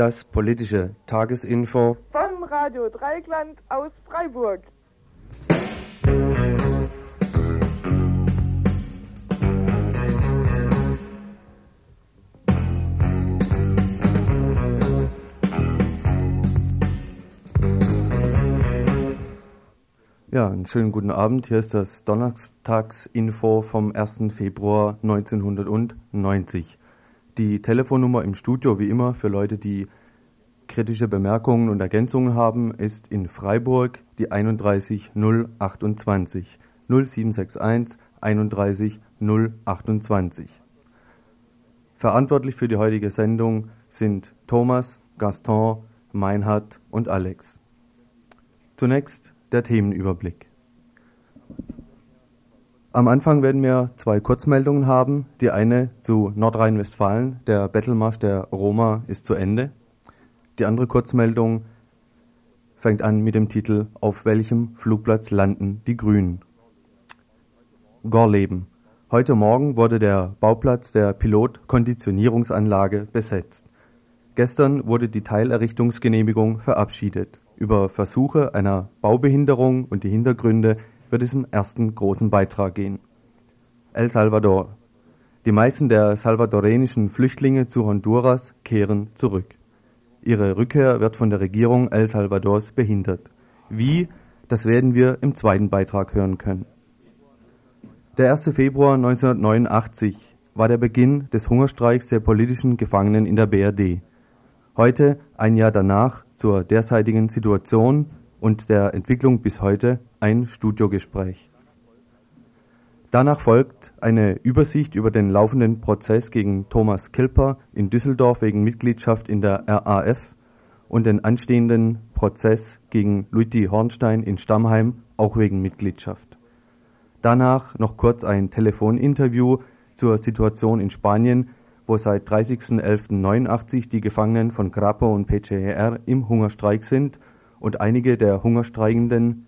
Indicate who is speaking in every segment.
Speaker 1: Das politische Tagesinfo
Speaker 2: von Radio Dreigland aus Freiburg.
Speaker 1: Ja, einen schönen guten Abend. Hier ist das Donnerstagsinfo vom 1. Februar 1990. Die Telefonnummer im Studio, wie immer, für Leute, die kritische Bemerkungen und Ergänzungen haben, ist in Freiburg die 31 028 0761 31 028. Verantwortlich für die heutige Sendung sind Thomas, Gaston, Meinhard und Alex. Zunächst der Themenüberblick. Am Anfang werden wir zwei Kurzmeldungen haben. Die eine zu Nordrhein-Westfalen. Der Bettelmarsch der Roma ist zu Ende. Die andere Kurzmeldung fängt an mit dem Titel Auf welchem Flugplatz landen die Grünen? Gorleben. Heute Morgen wurde der Bauplatz der Pilotkonditionierungsanlage besetzt. Gestern wurde die Teilerrichtungsgenehmigung verabschiedet. Über Versuche einer Baubehinderung und die Hintergründe wird es im ersten großen Beitrag gehen. El Salvador. Die meisten der salvadorenischen Flüchtlinge zu Honduras kehren zurück. Ihre Rückkehr wird von der Regierung El Salvadors behindert. Wie? Das werden wir im zweiten Beitrag hören können. Der 1. Februar 1989 war der Beginn des Hungerstreiks der politischen Gefangenen in der BRD. Heute, ein Jahr danach, zur derzeitigen Situation und der Entwicklung bis heute ein Studiogespräch. Danach folgt eine Übersicht über den laufenden Prozess gegen Thomas Kilper in Düsseldorf wegen Mitgliedschaft in der RAF und den anstehenden Prozess gegen Luigi Hornstein in Stammheim auch wegen Mitgliedschaft. Danach noch kurz ein Telefoninterview zur Situation in Spanien wo seit 30.11.89 die Gefangenen von Grapo und PCR im Hungerstreik sind und einige der Hungerstreikenden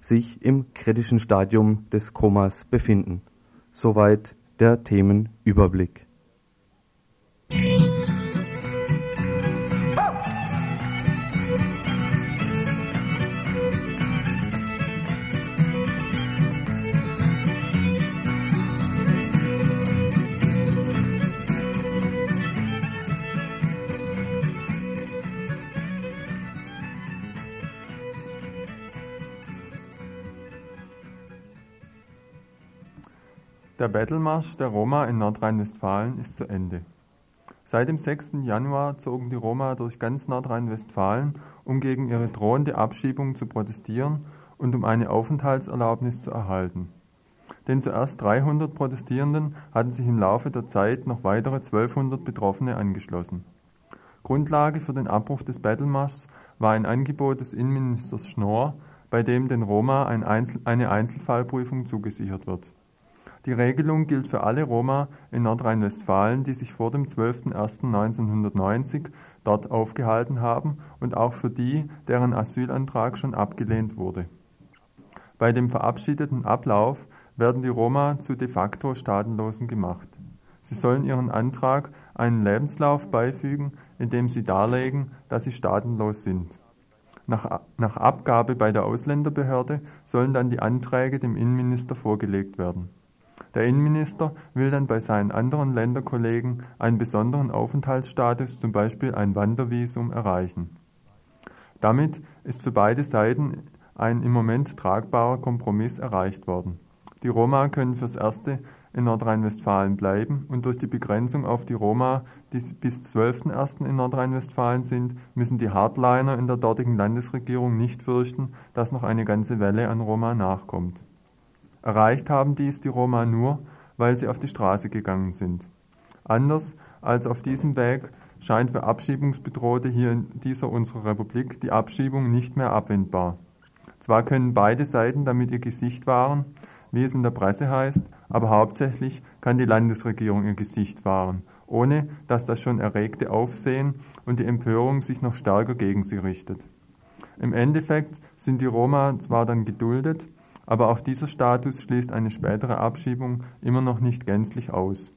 Speaker 1: sich im kritischen Stadium des Komas befinden. Soweit der Themenüberblick.
Speaker 3: Der Battlemarsch der Roma in Nordrhein-Westfalen ist zu Ende. Seit dem 6. Januar zogen die Roma durch ganz Nordrhein-Westfalen, um gegen ihre drohende Abschiebung zu protestieren und um eine Aufenthaltserlaubnis zu erhalten. Den zuerst 300 Protestierenden hatten sich im Laufe der Zeit noch weitere 1200 Betroffene angeschlossen. Grundlage für den Abbruch des Battlemarschs war ein Angebot des Innenministers Schnorr, bei dem den Roma ein Einzel eine Einzelfallprüfung zugesichert wird. Die Regelung gilt für alle Roma in Nordrhein-Westfalen, die sich vor dem 12.01.1990 dort aufgehalten haben und auch für die, deren Asylantrag schon abgelehnt wurde. Bei dem verabschiedeten Ablauf werden die Roma zu de facto Staatenlosen gemacht. Sie sollen ihren Antrag einen Lebenslauf beifügen, in dem sie darlegen, dass sie staatenlos sind. Nach, nach Abgabe bei der Ausländerbehörde sollen dann die Anträge dem Innenminister vorgelegt werden. Der Innenminister will dann bei seinen anderen Länderkollegen einen besonderen Aufenthaltsstatus, zum Beispiel ein Wandervisum, erreichen. Damit ist für beide Seiten ein im Moment tragbarer Kompromiss erreicht worden. Die Roma können fürs Erste in Nordrhein-Westfalen bleiben und durch die Begrenzung auf die Roma, die bis 12.01. in Nordrhein-Westfalen sind, müssen die Hardliner in der dortigen Landesregierung nicht fürchten, dass noch eine ganze Welle an Roma nachkommt. Erreicht haben dies die Roma nur, weil sie auf die Straße gegangen sind. Anders als auf diesem Weg scheint für Abschiebungsbedrohte hier in dieser unserer Republik die Abschiebung nicht mehr abwendbar. Zwar können beide Seiten damit ihr Gesicht wahren, wie es in der Presse heißt, aber hauptsächlich kann die Landesregierung ihr Gesicht wahren, ohne dass das schon erregte Aufsehen und die Empörung sich noch stärker gegen sie richtet. Im Endeffekt sind die Roma zwar dann geduldet, aber auch dieser Status schließt eine spätere Abschiebung immer noch nicht gänzlich aus.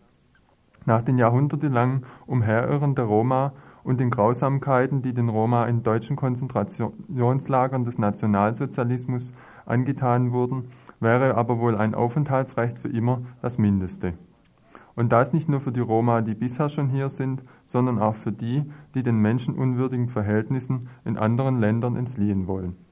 Speaker 3: Nach den jahrhundertelang Umherirren der Roma und den Grausamkeiten, die den Roma in deutschen Konzentrationslagern des Nationalsozialismus angetan wurden, wäre aber wohl ein Aufenthaltsrecht für immer das Mindeste. Und das nicht nur für die Roma, die bisher schon hier sind, sondern auch für die, die den menschenunwürdigen Verhältnissen in anderen Ländern entfliehen wollen.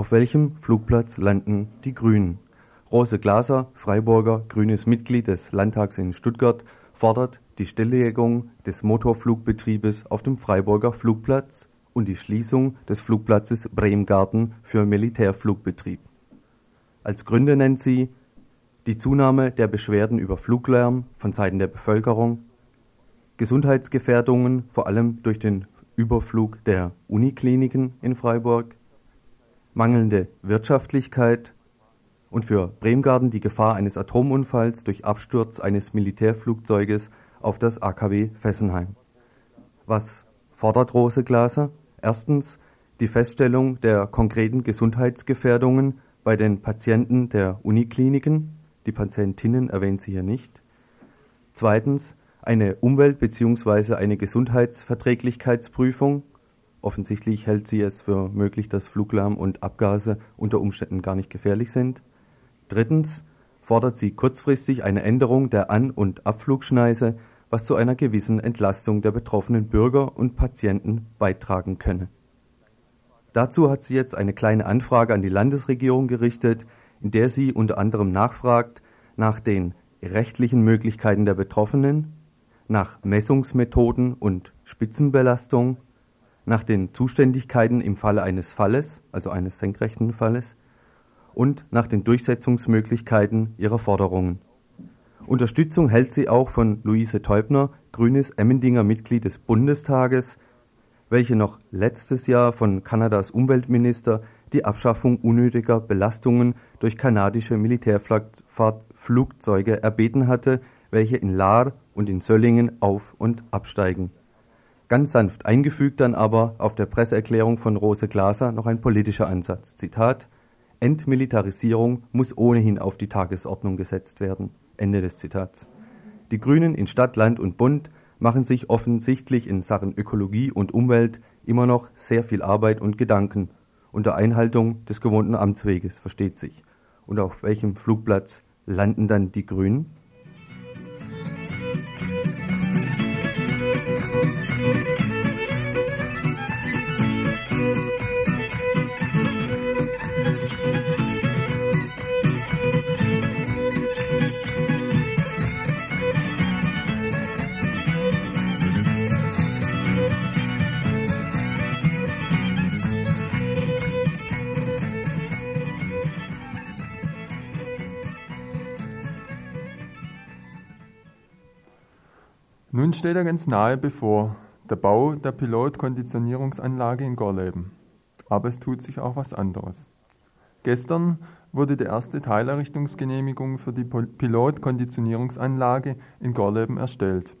Speaker 1: Auf welchem Flugplatz landen die Grünen? Rose Glaser, Freiburger, grünes Mitglied des Landtags in Stuttgart, fordert die Stilllegung des Motorflugbetriebes auf dem Freiburger Flugplatz und die Schließung des Flugplatzes Bremgarten für Militärflugbetrieb. Als Gründe nennt sie die Zunahme der Beschwerden über Fluglärm von Seiten der Bevölkerung, Gesundheitsgefährdungen, vor allem durch den Überflug der Unikliniken in Freiburg, mangelnde Wirtschaftlichkeit und für Bremgarten die Gefahr eines Atomunfalls durch Absturz eines Militärflugzeuges auf das AKW Fessenheim. Was fordert Rose Glaser? Erstens die Feststellung der konkreten Gesundheitsgefährdungen bei den Patienten der Unikliniken. Die Patientinnen erwähnt sie hier nicht. Zweitens eine Umwelt- bzw. eine Gesundheitsverträglichkeitsprüfung Offensichtlich hält sie es für möglich, dass Fluglärm und Abgase unter Umständen gar nicht gefährlich sind. Drittens fordert sie kurzfristig eine Änderung der An- und Abflugschneise, was zu einer gewissen Entlastung der betroffenen Bürger und Patienten beitragen könne. Dazu hat sie jetzt eine kleine Anfrage an die Landesregierung gerichtet, in der sie unter anderem nachfragt nach den rechtlichen Möglichkeiten der Betroffenen, nach Messungsmethoden und Spitzenbelastung nach den Zuständigkeiten im Falle eines Falles, also eines senkrechten Falles, und nach den Durchsetzungsmöglichkeiten ihrer Forderungen. Unterstützung hält sie auch von Luise Teubner, grünes Emmendinger Mitglied des Bundestages, welche noch letztes Jahr von Kanadas Umweltminister die Abschaffung unnötiger Belastungen durch kanadische Militärflugzeuge erbeten hatte, welche in Lahr und in Söllingen auf- und absteigen Ganz sanft eingefügt dann aber auf der Presseerklärung von Rose Glaser noch ein politischer Ansatz. Zitat Entmilitarisierung muss ohnehin auf die Tagesordnung gesetzt werden. Ende des Zitats. Die Grünen in Stadt, Land und Bund machen sich offensichtlich in Sachen Ökologie und Umwelt immer noch sehr viel Arbeit und Gedanken unter Einhaltung des gewohnten Amtsweges, versteht sich. Und auf welchem Flugplatz landen dann die Grünen?
Speaker 3: Nun steht er ganz nahe bevor, der Bau der Pilotkonditionierungsanlage in Gorleben. Aber es tut sich auch was anderes. Gestern wurde die erste Teilerrichtungsgenehmigung für die Pilotkonditionierungsanlage in Gorleben erstellt.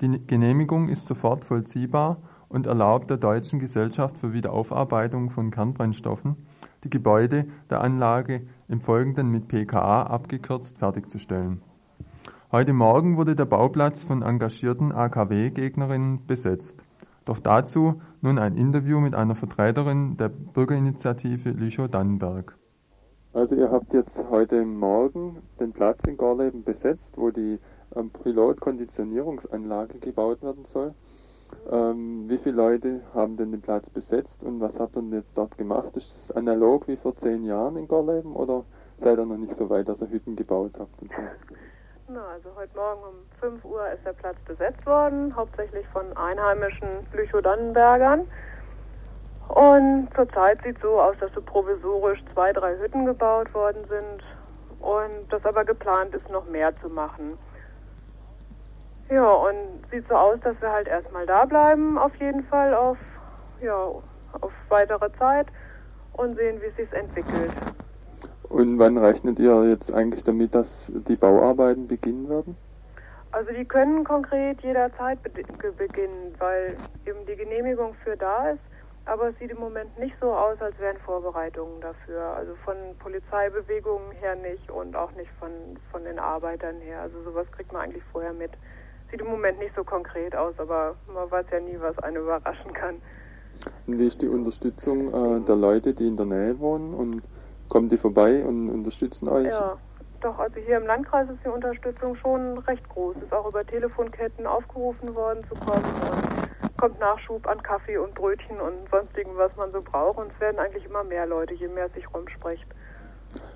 Speaker 3: Die Genehmigung ist sofort vollziehbar und erlaubt der Deutschen Gesellschaft für Wiederaufarbeitung von Kernbrennstoffen, die Gebäude der Anlage im Folgenden mit PKA abgekürzt fertigzustellen. Heute Morgen wurde der Bauplatz von engagierten AKW-Gegnerinnen besetzt. Doch dazu nun ein Interview mit einer Vertreterin der Bürgerinitiative Lüchow-Dannenberg.
Speaker 4: Also ihr habt jetzt heute Morgen den Platz in Gorleben besetzt, wo die ähm, Pilotkonditionierungsanlage gebaut werden soll. Ähm, wie viele Leute haben denn den Platz besetzt und was habt ihr denn jetzt dort gemacht? Ist das analog wie vor zehn Jahren in Gorleben oder seid ihr noch nicht so weit, dass ihr Hütten gebaut habt? Und so?
Speaker 2: Na, also heute Morgen um 5 Uhr ist der Platz besetzt worden, hauptsächlich von einheimischen Lüchow-Dannenbergern. Und zurzeit sieht so aus, dass so provisorisch zwei, drei Hütten gebaut worden sind und das aber geplant ist, noch mehr zu machen. Ja, und sieht so aus, dass wir halt erstmal da bleiben, auf jeden Fall auf, ja, auf weitere Zeit und sehen, wie es sich entwickelt.
Speaker 4: Und wann rechnet ihr jetzt eigentlich damit, dass die Bauarbeiten beginnen werden?
Speaker 2: Also die können konkret jederzeit beginnen, weil eben die Genehmigung für da ist. Aber es sieht im Moment nicht so aus, als wären Vorbereitungen dafür. Also von Polizeibewegungen her nicht und auch nicht von, von den Arbeitern her. Also sowas kriegt man eigentlich vorher mit. Sieht im Moment nicht so konkret aus, aber man weiß ja nie, was einen überraschen kann.
Speaker 4: Und wie ist die Unterstützung äh, der Leute, die in der Nähe wohnen? Und kommen die vorbei und unterstützen euch?
Speaker 2: Ja, doch. Also hier im Landkreis ist die Unterstützung schon recht groß. Ist auch über Telefonketten aufgerufen worden zu kommen. Und kommt Nachschub an Kaffee und Brötchen und sonstigen, was man so braucht. Und es werden eigentlich immer mehr Leute, je mehr sich rumspricht.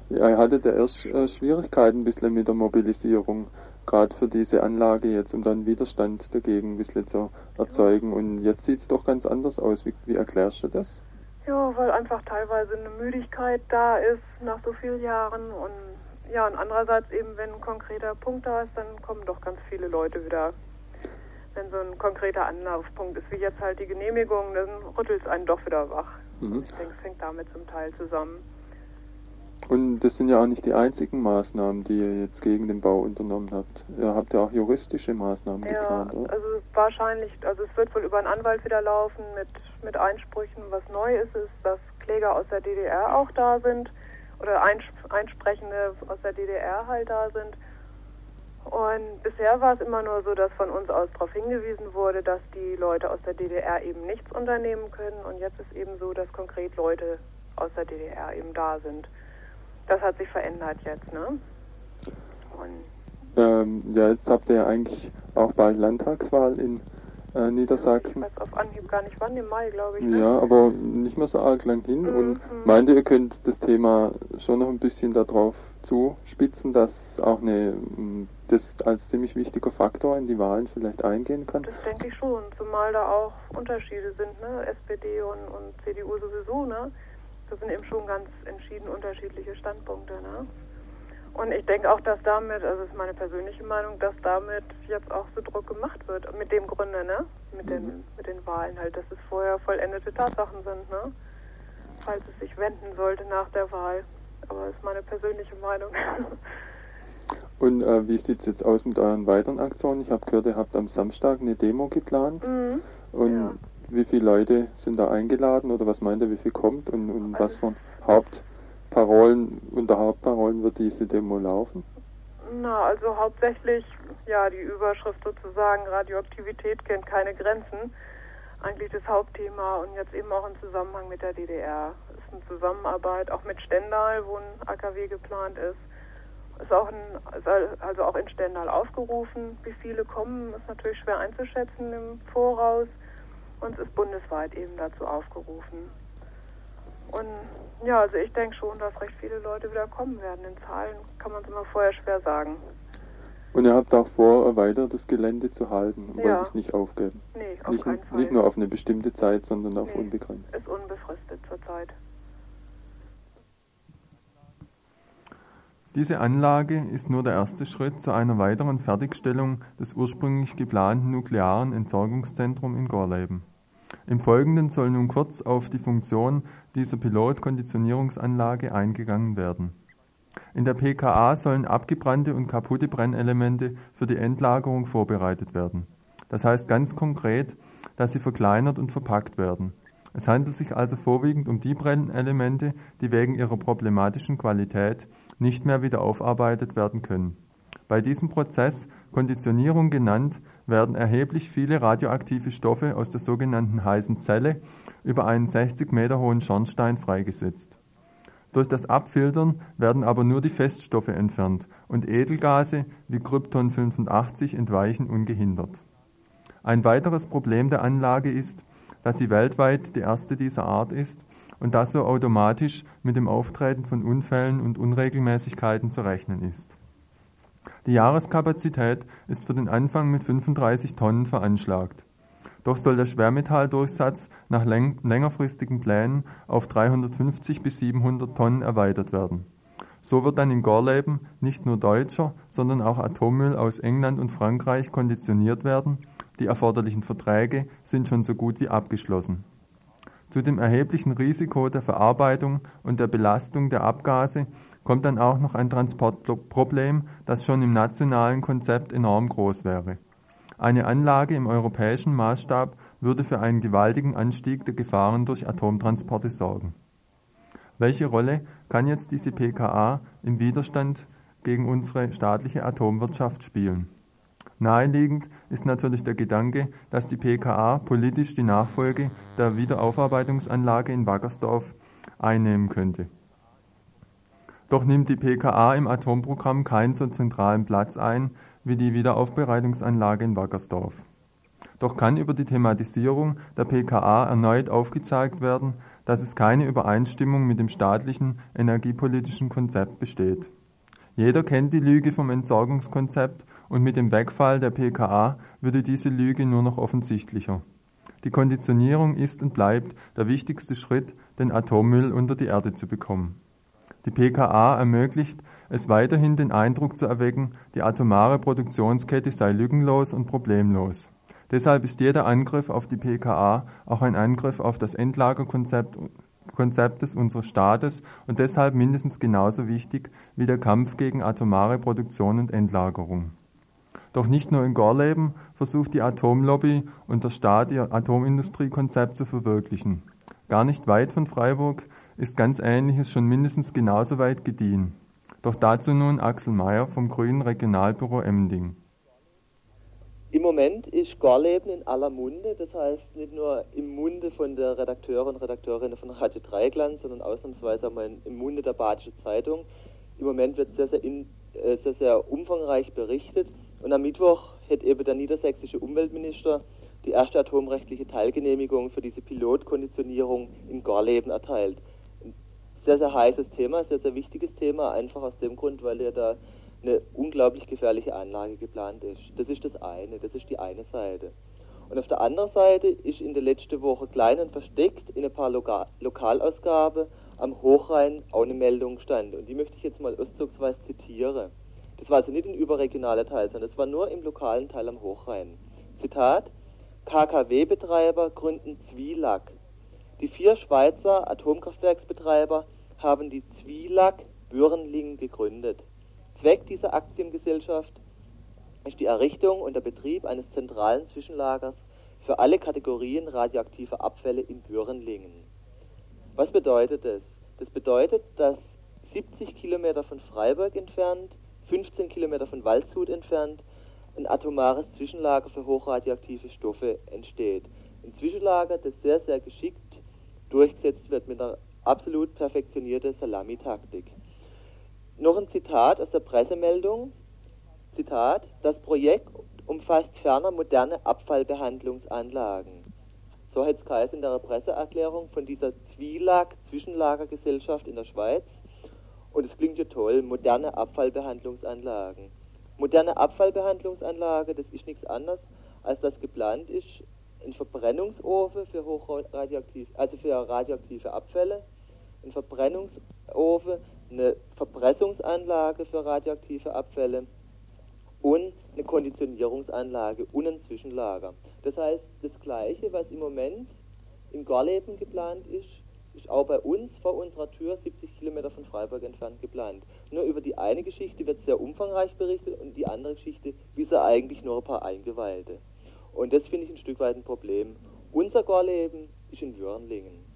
Speaker 4: Ja, ihr hattet ja erst äh, Schwierigkeiten ein bisschen mit der Mobilisierung, gerade für diese Anlage jetzt, um dann Widerstand dagegen ein bisschen zu erzeugen. Und jetzt sieht es doch ganz anders aus. Wie, wie erklärst du das?
Speaker 2: Ja, weil einfach teilweise eine Müdigkeit da ist nach so vielen Jahren und ja, und andererseits eben, wenn ein konkreter Punkt da ist, dann kommen doch ganz viele Leute wieder wenn so ein konkreter Anlaufpunkt ist, wie jetzt halt die Genehmigung, dann rüttelt es einen doch wieder wach. Mhm. Ich denke, es hängt damit zum Teil zusammen.
Speaker 4: Und das sind ja auch nicht die einzigen Maßnahmen, die ihr jetzt gegen den Bau unternommen habt. Ihr habt ja auch juristische Maßnahmen
Speaker 2: ja,
Speaker 4: geplant, oder?
Speaker 2: also wahrscheinlich, also es wird wohl über einen Anwalt wieder laufen mit, mit Einsprüchen. Was neu ist, ist, dass Kläger aus der DDR auch da sind oder Einsprechende aus der DDR halt da sind. Und bisher war es immer nur so, dass von uns aus darauf hingewiesen wurde, dass die Leute aus der DDR eben nichts unternehmen können. Und jetzt ist eben so, dass konkret Leute aus der DDR eben da sind. Das hat sich verändert jetzt, ne?
Speaker 4: Ähm, ja, jetzt habt ihr ja eigentlich auch bald Landtagswahl in äh, Niedersachsen.
Speaker 2: Ich weiß auf Anhieb gar nicht wann, im Mai, glaube ich. Ne?
Speaker 4: Ja, aber nicht mehr so arg lang hin. Mhm. Und meinte, ihr könnt das Thema schon noch ein bisschen darauf zuspitzen, dass auch eine, das als ziemlich wichtiger Faktor in die Wahlen vielleicht eingehen kann?
Speaker 2: Das denke ich schon, zumal da auch Unterschiede sind, ne? SPD und, und CDU sowieso, ne? Das sind eben schon ganz entschieden unterschiedliche Standpunkte, ne? Und ich denke auch, dass damit, also das ist meine persönliche Meinung, dass damit jetzt auch so Druck gemacht wird, mit dem Grunde, ne? Mit, mhm. den, mit den Wahlen halt, dass es vorher vollendete Tatsachen sind, ne? Falls es sich wenden sollte nach der Wahl. Aber das ist meine persönliche Meinung.
Speaker 4: Und äh, wie sieht es jetzt aus mit euren weiteren Aktionen? Ich habe gehört, ihr habt am Samstag eine Demo geplant. Mhm. Und ja. wie viele Leute sind da eingeladen oder was meint ihr, wie viel kommt und, und also was für Haupt Parolen, unter Hauptparolen wird diese Demo laufen?
Speaker 2: Na, also hauptsächlich, ja, die Überschrift sozusagen, Radioaktivität kennt keine Grenzen. Eigentlich das Hauptthema und jetzt eben auch im Zusammenhang mit der DDR. Es ist eine Zusammenarbeit auch mit Stendal, wo ein AKW geplant ist. Ist auch ein, also auch in Stendal aufgerufen. Wie viele kommen, ist natürlich schwer einzuschätzen im Voraus. Und es ist bundesweit eben dazu aufgerufen. Und ja, also ich denke schon, dass recht viele Leute wieder kommen werden. In Zahlen kann man es immer vorher schwer sagen.
Speaker 4: Und ihr habt auch vor, weiter das Gelände zu halten und ja. wollt es nicht aufgeben?
Speaker 2: Nee, auf
Speaker 4: nicht,
Speaker 2: keinen Fall.
Speaker 4: Nicht nur auf eine bestimmte Zeit, sondern auf nee, unbegrenzt.
Speaker 2: Ist unbefristet zurzeit.
Speaker 3: Diese Anlage ist nur der erste Schritt zu einer weiteren Fertigstellung des ursprünglich geplanten nuklearen Entsorgungszentrums in Gorleben. Im Folgenden soll nun kurz auf die Funktion dieser Pilotkonditionierungsanlage eingegangen werden. In der PKA sollen abgebrannte und kaputte Brennelemente für die Endlagerung vorbereitet werden. Das heißt ganz konkret, dass sie verkleinert und verpackt werden. Es handelt sich also vorwiegend um die Brennelemente, die wegen ihrer problematischen Qualität nicht mehr wieder aufarbeitet werden können. Bei diesem Prozess, Konditionierung genannt, werden erheblich viele radioaktive Stoffe aus der sogenannten heißen Zelle über einen 60 Meter hohen Schornstein freigesetzt. Durch das Abfiltern werden aber nur die Feststoffe entfernt und Edelgase wie Krypton 85 entweichen ungehindert. Ein weiteres Problem der Anlage ist, dass sie weltweit die erste dieser Art ist und dass so automatisch mit dem Auftreten von Unfällen und Unregelmäßigkeiten zu rechnen ist. Die Jahreskapazität ist für den Anfang mit 35 Tonnen veranschlagt. Doch soll der Schwermetalldurchsatz nach längerfristigen Plänen auf 350 bis 700 Tonnen erweitert werden. So wird dann in Gorleben nicht nur deutscher, sondern auch Atommüll aus England und Frankreich konditioniert werden. Die erforderlichen Verträge sind schon so gut wie abgeschlossen. Zu dem erheblichen Risiko der Verarbeitung und der Belastung der Abgase kommt dann auch noch ein Transportproblem, das schon im nationalen Konzept enorm groß wäre. Eine Anlage im europäischen Maßstab würde für einen gewaltigen Anstieg der Gefahren durch Atomtransporte sorgen. Welche Rolle kann jetzt diese PKA im Widerstand gegen unsere staatliche Atomwirtschaft spielen? Naheliegend ist natürlich der Gedanke, dass die PKA politisch die Nachfolge der Wiederaufarbeitungsanlage in Wackersdorf einnehmen könnte. Doch nimmt die PKA im Atomprogramm keinen so zentralen Platz ein wie die Wiederaufbereitungsanlage in Wackersdorf. Doch kann über die Thematisierung der PKA erneut aufgezeigt werden, dass es keine Übereinstimmung mit dem staatlichen energiepolitischen Konzept besteht. Jeder kennt die Lüge vom Entsorgungskonzept und mit dem Wegfall der PKA würde diese Lüge nur noch offensichtlicher. Die Konditionierung ist und bleibt der wichtigste Schritt, den Atommüll unter die Erde zu bekommen. Die PKA ermöglicht es weiterhin den Eindruck zu erwecken, die atomare Produktionskette sei lückenlos und problemlos. Deshalb ist jeder Angriff auf die PKA auch ein Angriff auf das Endlagerkonzept Konzeptes unseres Staates und deshalb mindestens genauso wichtig wie der Kampf gegen atomare Produktion und Endlagerung. Doch nicht nur in Gorleben versucht die Atomlobby und der Staat ihr Atomindustriekonzept zu verwirklichen. Gar nicht weit von Freiburg ist ganz Ähnliches schon mindestens genauso weit gediehen. Doch dazu nun Axel Mayer vom Grünen Regionalbüro Emding.
Speaker 5: Im Moment ist Gorleben in aller Munde, das heißt nicht nur im Munde von der Redakteure und Redakteurinnen von Radio Dreigland, sondern ausnahmsweise auch mal im Munde der Badische Zeitung. Im Moment wird sehr, sehr, in, äh, sehr, sehr umfangreich berichtet und am Mittwoch hat eben der niedersächsische Umweltminister die erste atomrechtliche Teilgenehmigung für diese Pilotkonditionierung in Gorleben erteilt sehr, sehr heißes Thema, sehr, sehr wichtiges Thema, einfach aus dem Grund, weil ja da eine unglaublich gefährliche Anlage geplant ist. Das ist das eine, das ist die eine Seite. Und auf der anderen Seite ist in der letzten Woche klein und versteckt in ein paar Loka Lokalausgaben am Hochrhein auch eine Meldung gestanden. Und die möchte ich jetzt mal auszugsweise zitieren. Das war also nicht ein überregionaler Teil, sondern das war nur im lokalen Teil am Hochrhein. Zitat: KKW-Betreiber gründen Zwielack. Die vier Schweizer Atomkraftwerksbetreiber haben die Zwielack Bürnling gegründet. Zweck dieser Aktiengesellschaft ist die Errichtung und der Betrieb eines zentralen Zwischenlagers für alle Kategorien radioaktiver Abfälle in Bürnlingen. Was bedeutet das? Das bedeutet, dass 70 Kilometer von Freiburg entfernt, 15 Kilometer von Waldshut entfernt, ein atomares Zwischenlager für hochradioaktive Stoffe entsteht. Ein Zwischenlager, das sehr, sehr geschickt durchgesetzt wird mit einer absolut perfektionierte Salamitaktik. Noch ein Zitat aus der Pressemeldung. Zitat, das Projekt umfasst ferner moderne Abfallbehandlungsanlagen. So hat es in der Presseerklärung von dieser Zwielack-Zwischenlagergesellschaft in der Schweiz. Und es klingt ja toll, moderne Abfallbehandlungsanlagen. Moderne Abfallbehandlungsanlage, das ist nichts anderes, als das geplant ist, ein Verbrennungsofen für also für radioaktive Abfälle, ein Verbrennungsofen, eine Verpressungsanlage für radioaktive Abfälle und eine Konditionierungsanlage und ein Zwischenlager. Das heißt, das Gleiche, was im Moment in Gorleben geplant ist, ist auch bei uns vor unserer Tür 70 Kilometer von Freiburg entfernt geplant. Nur über die eine Geschichte wird sehr umfangreich berichtet und die andere Geschichte wissen eigentlich nur ein paar Eingeweihte. Und das finde ich ein Stück weit ein Problem. Unser Gorleben ist in Wörnlingen.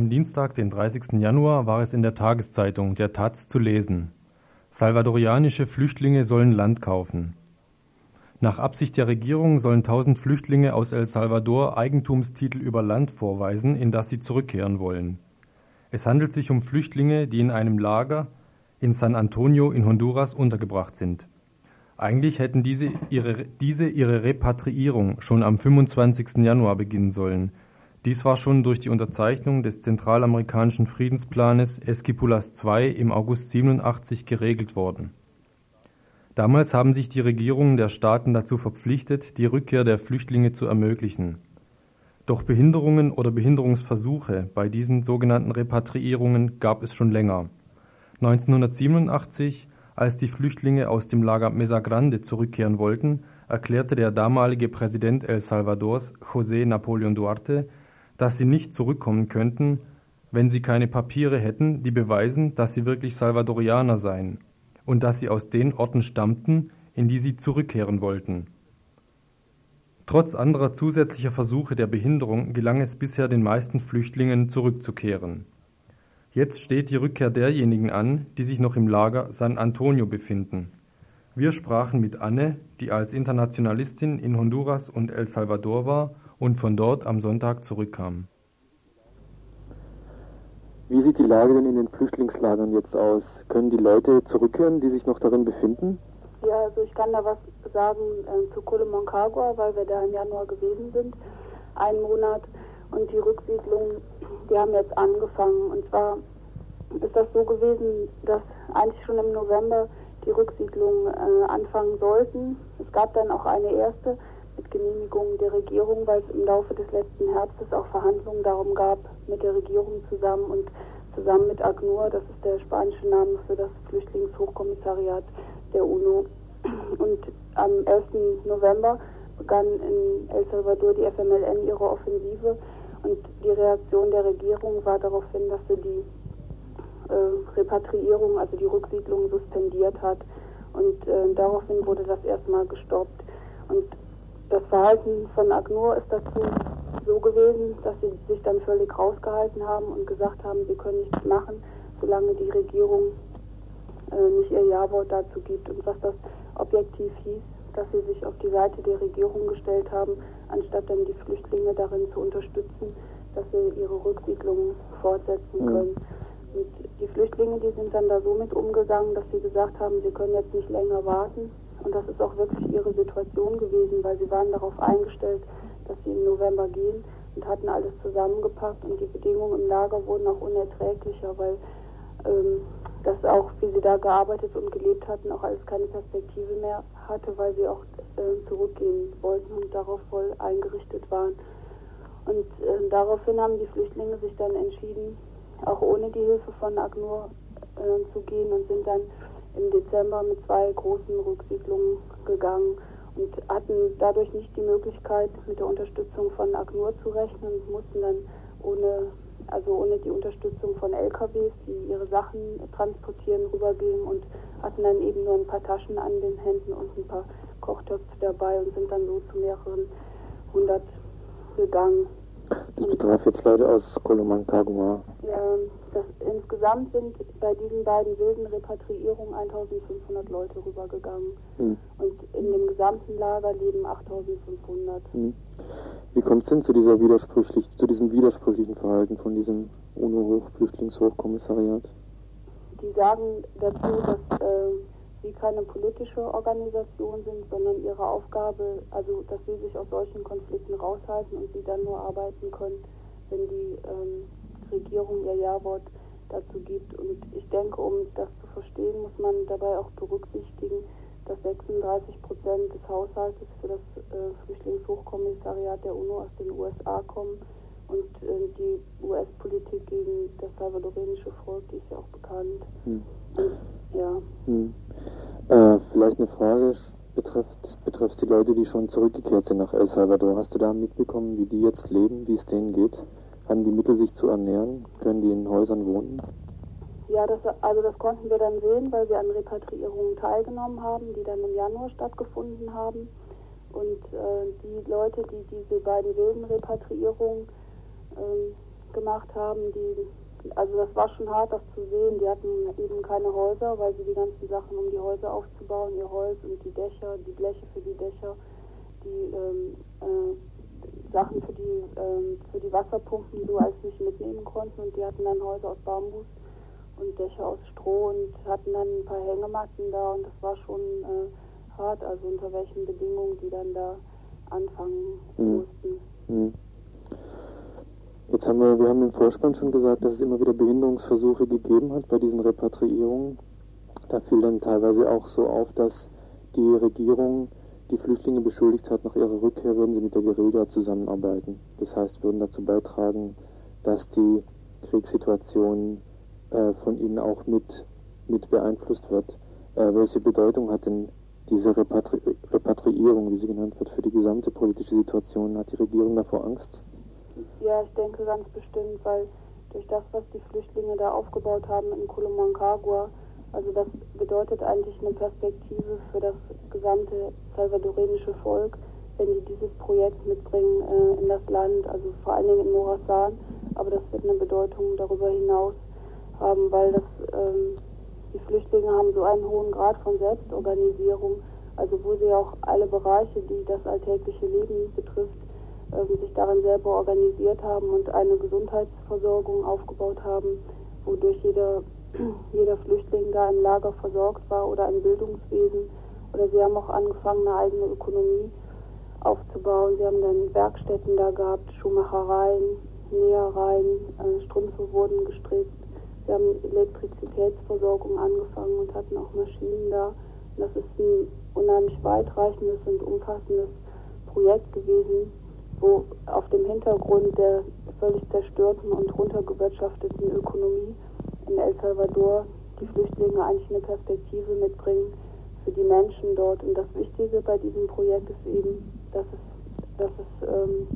Speaker 1: Am Dienstag, den 30. Januar, war es in der Tageszeitung der Taz zu lesen. Salvadorianische Flüchtlinge sollen Land kaufen. Nach Absicht der Regierung sollen tausend Flüchtlinge aus El Salvador Eigentumstitel über Land vorweisen, in das sie zurückkehren wollen.
Speaker 6: Es handelt sich um Flüchtlinge, die in einem Lager in San Antonio in Honduras untergebracht sind. Eigentlich hätten diese ihre, diese ihre Repatriierung schon am 25. Januar beginnen sollen. Dies war schon durch die Unterzeichnung des zentralamerikanischen Friedensplanes Esquipulas II im August 87 geregelt worden. Damals haben sich die Regierungen der Staaten dazu verpflichtet, die Rückkehr der Flüchtlinge zu ermöglichen. Doch Behinderungen oder Behinderungsversuche bei diesen sogenannten Repatriierungen gab es schon länger. 1987 als die Flüchtlinge aus dem Lager Mesa Grande zurückkehren wollten, erklärte der damalige Präsident El Salvadors, José Napoleón Duarte, dass sie nicht zurückkommen könnten, wenn sie keine Papiere hätten, die beweisen, dass sie wirklich Salvadorianer seien und dass sie aus den Orten stammten, in die sie zurückkehren wollten. Trotz anderer zusätzlicher Versuche der Behinderung gelang es bisher den meisten Flüchtlingen zurückzukehren Jetzt steht die Rückkehr derjenigen an, die sich noch im Lager San Antonio befinden. Wir sprachen mit Anne, die als Internationalistin in Honduras und El Salvador war und von dort am Sonntag zurückkam.
Speaker 7: Wie sieht die Lage denn in den Flüchtlingslagern jetzt aus? Können die Leute zurückkehren, die sich noch darin befinden?
Speaker 8: Ja, also ich kann da was sagen äh, zu Colomoncagua, weil wir da im Januar gewesen sind, einen Monat. Und die Rücksiedlung, die haben jetzt angefangen. Und zwar ist das so gewesen, dass eigentlich schon im November die Rücksiedlung äh, anfangen sollten. Es gab dann auch eine erste mit Genehmigung der Regierung, weil es im Laufe des letzten Herbstes auch Verhandlungen darum gab, mit der Regierung zusammen und zusammen mit ACNUR, das ist der spanische Name für das Flüchtlingshochkommissariat der UNO. Und am 11. November begann in El Salvador die FMLN ihre Offensive und die Reaktion der Regierung war daraufhin, dass sie die äh, Repatriierung, also die Rücksiedlung suspendiert hat. Und äh, daraufhin wurde das erstmal gestoppt. Und das Verhalten von ACNUR ist dazu so gewesen, dass sie sich dann völlig rausgehalten haben und gesagt haben, sie können nichts machen, solange die Regierung äh, nicht ihr Ja-Wort dazu gibt. Und was das objektiv hieß, dass sie sich auf die Seite der Regierung gestellt haben, anstatt dann die Flüchtlinge darin zu unterstützen, dass sie ihre Rücksiedlung fortsetzen mhm. können. Und die Flüchtlinge, die sind dann da so mit umgegangen, dass sie gesagt haben, sie können jetzt nicht länger warten. Und das ist auch wirklich ihre Situation gewesen, weil sie waren darauf eingestellt, dass sie im November gehen und hatten alles zusammengepackt und die Bedingungen im Lager wurden auch unerträglicher, weil ähm, das auch, wie sie da gearbeitet und gelebt hatten, auch alles keine Perspektive mehr hatte, weil sie auch äh, zurückgehen wollten und darauf voll eingerichtet waren. Und äh, daraufhin haben die Flüchtlinge sich dann entschieden, auch ohne die Hilfe von ACNUR äh, zu gehen und sind dann im Dezember mit zwei großen Rücksiedlungen gegangen und hatten dadurch nicht die Möglichkeit, mit der Unterstützung von ACNUR zu rechnen und mussten dann ohne also ohne die Unterstützung von LKWs, die ihre Sachen transportieren, rübergehen und hatten dann eben nur ein paar Taschen an den Händen und ein paar Kochtöpfe dabei und sind dann so zu mehreren hundert gegangen.
Speaker 7: Das betraf jetzt Leute aus Koloman-Kagua.
Speaker 8: Ja, das, insgesamt sind bei diesen beiden wilden Repatriierungen 1500 Leute rübergegangen. Hm. Und in dem gesamten Lager leben 8500. Hm.
Speaker 7: Wie kommt es denn zu, dieser widersprüchlich, zu diesem widersprüchlichen Verhalten von diesem UNO-Flüchtlingshochkommissariat?
Speaker 8: Die sagen dazu, dass äh, sie keine politische Organisation sind, sondern ihre Aufgabe, also dass sie sich aus solchen Konflikten raushalten und sie dann nur arbeiten können, wenn die ähm, Regierung ihr Ja-Wort dazu gibt. Und ich denke, um das zu verstehen, muss man dabei auch berücksichtigen, dass 36 Prozent des Haushaltes für das äh, Flüchtlingshochkommissariat der UNO aus den USA kommen und äh, die US-Politik gegen das salvadorenische Volk, die ist ja auch bekannt. Hm. Und, ja.
Speaker 7: Hm. Äh, vielleicht eine Frage betrifft, betrifft die Leute, die schon zurückgekehrt sind nach El Salvador. Hast du da mitbekommen, wie die jetzt leben, wie es denen geht? Haben die Mittel, sich zu ernähren? Können die in Häusern wohnen?
Speaker 8: Ja, das, also das konnten wir dann sehen, weil wir an Repatriierungen teilgenommen haben, die dann im Januar stattgefunden haben. Und äh, die Leute, die diese beiden wilden Repatriierungen äh, gemacht haben, die, also das war schon hart, das zu sehen. Die hatten eben keine Häuser, weil sie die ganzen Sachen, um die Häuser aufzubauen, ihr Holz und die Dächer, die Bleche für die Dächer, die ähm, äh, Sachen für die, ähm, für die Wasserpumpen so alles nicht mitnehmen konnten und die hatten dann Häuser aus Bambus und Dächer aus Stroh und hatten dann ein paar Hängematten da und das war schon äh, hart, also unter welchen Bedingungen die dann da anfangen mhm. mussten. Mhm.
Speaker 7: Jetzt haben wir, wir haben im Vorspann schon gesagt, dass es immer wieder Behinderungsversuche gegeben hat bei diesen Repatriierungen. Da fiel dann teilweise auch so auf, dass die Regierung die Flüchtlinge beschuldigt hat, nach ihrer Rückkehr würden sie mit der Guerilla zusammenarbeiten. Das heißt, würden dazu beitragen, dass die Kriegssituation äh, von ihnen auch mit, mit beeinflusst wird. Äh, welche Bedeutung hat denn diese Repatri Repatriierung, wie sie genannt wird, für die gesamte politische Situation? Hat die Regierung davor Angst?
Speaker 8: Ja, ich denke ganz bestimmt, weil durch das, was die Flüchtlinge da aufgebaut haben in Colomancagua, also das bedeutet eigentlich eine Perspektive für das gesamte salvadorenische Volk, wenn die dieses Projekt mitbringen äh, in das Land, also vor allen Dingen in Morazan, aber das wird eine Bedeutung darüber hinaus haben, weil das, ähm, die Flüchtlinge haben so einen hohen Grad von Selbstorganisierung, also wo sie auch alle Bereiche, die das alltägliche Leben betrifft, ähm, sich darin selber organisiert haben und eine Gesundheitsversorgung aufgebaut haben, wodurch jeder, jeder Flüchtling da im Lager versorgt war oder ein Bildungswesen. Oder sie haben auch angefangen, eine eigene Ökonomie aufzubauen. Sie haben dann Werkstätten da gehabt, Schuhmachereien, Nähereien, äh, Strümpfe wurden gestrickt. Sie haben Elektrizitätsversorgung angefangen und hatten auch Maschinen da. Und das ist ein unheimlich weitreichendes und umfassendes Projekt gewesen, wo auf dem Hintergrund der völlig zerstörten und runtergewirtschafteten Ökonomie in El Salvador die Flüchtlinge eigentlich eine Perspektive mitbringen für die Menschen dort. Und das Wichtige bei diesem Projekt ist eben, dass es, dass es, ähm,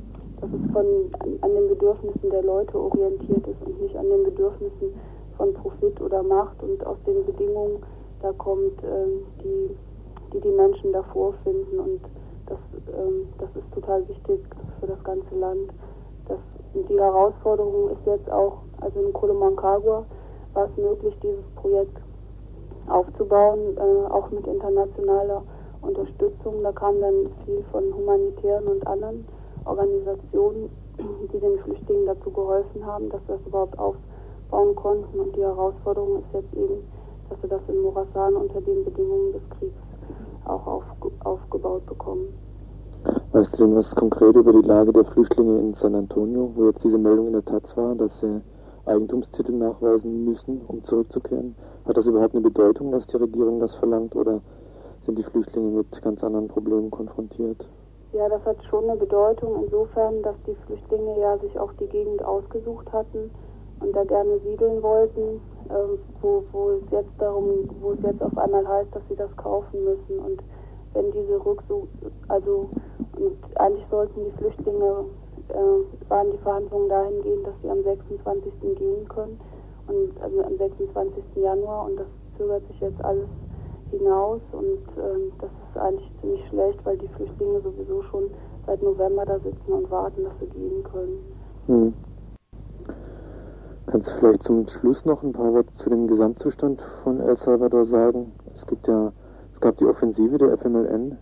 Speaker 8: dass es von, an, an, den Bedürfnissen der Leute orientiert ist und nicht an den Bedürfnissen von Profit oder Macht und aus den Bedingungen da kommt, ähm, die, die die Menschen da vorfinden. Und das, ähm, das ist total wichtig für das ganze Land. Das, die Herausforderung ist jetzt auch, also in Colomancagua war es möglich, dieses Projekt aufzubauen, äh, auch mit internationaler Unterstützung. Da kam dann viel von humanitären und anderen Organisationen, die den Flüchtlingen dazu geholfen haben, dass wir das überhaupt aufbauen konnten. Und die Herausforderung ist jetzt eben, dass wir das in Morasan unter den Bedingungen des Kriegs auch auf, aufgebaut bekommen.
Speaker 7: Weißt du denn was konkret über die Lage der Flüchtlinge in San Antonio, wo jetzt diese Meldung in der Taz war, dass sie Eigentumstitel nachweisen müssen, um zurückzukehren? Hat das überhaupt eine Bedeutung, dass die Regierung das verlangt oder sind die Flüchtlinge mit ganz anderen Problemen konfrontiert?
Speaker 8: Ja, das hat schon eine Bedeutung insofern, dass die Flüchtlinge ja sich auch die Gegend ausgesucht hatten und da gerne siedeln wollten, äh, wo, wo es jetzt darum, wo es jetzt auf einmal heißt, dass sie das kaufen müssen und wenn diese Rücksuch, also und eigentlich sollten die Flüchtlinge, äh, waren die Verhandlungen dahingehend, dass sie am 26. gehen können und also am 26. Januar und das zögert sich jetzt alles hinaus und äh, das ist eigentlich ziemlich schlecht, weil die Flüchtlinge sowieso schon seit November da sitzen und warten, dass sie gehen können. Hm.
Speaker 7: Kannst du vielleicht zum Schluss noch ein paar Worte zu dem Gesamtzustand von El Salvador sagen? Es gibt ja es gab die Offensive der FMLN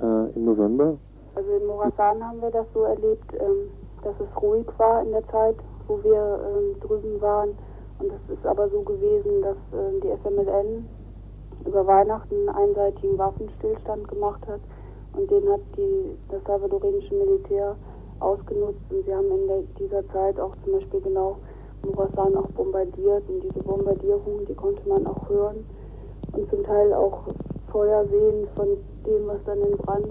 Speaker 7: äh, im November.
Speaker 8: Also in Morazan haben wir das so erlebt, ähm, dass es ruhig war in der Zeit, wo wir ähm, drüben waren. Und es ist aber so gewesen, dass ähm, die FMLN über Weihnachten einen einseitigen Waffenstillstand gemacht hat. Und den hat die, das salvadorenische Militär ausgenutzt. Und sie haben in der, dieser Zeit auch zum Beispiel genau Morazan auch bombardiert. Und diese Bombardierungen, die konnte man auch hören und zum Teil auch Feuer sehen von dem, was dann in Brand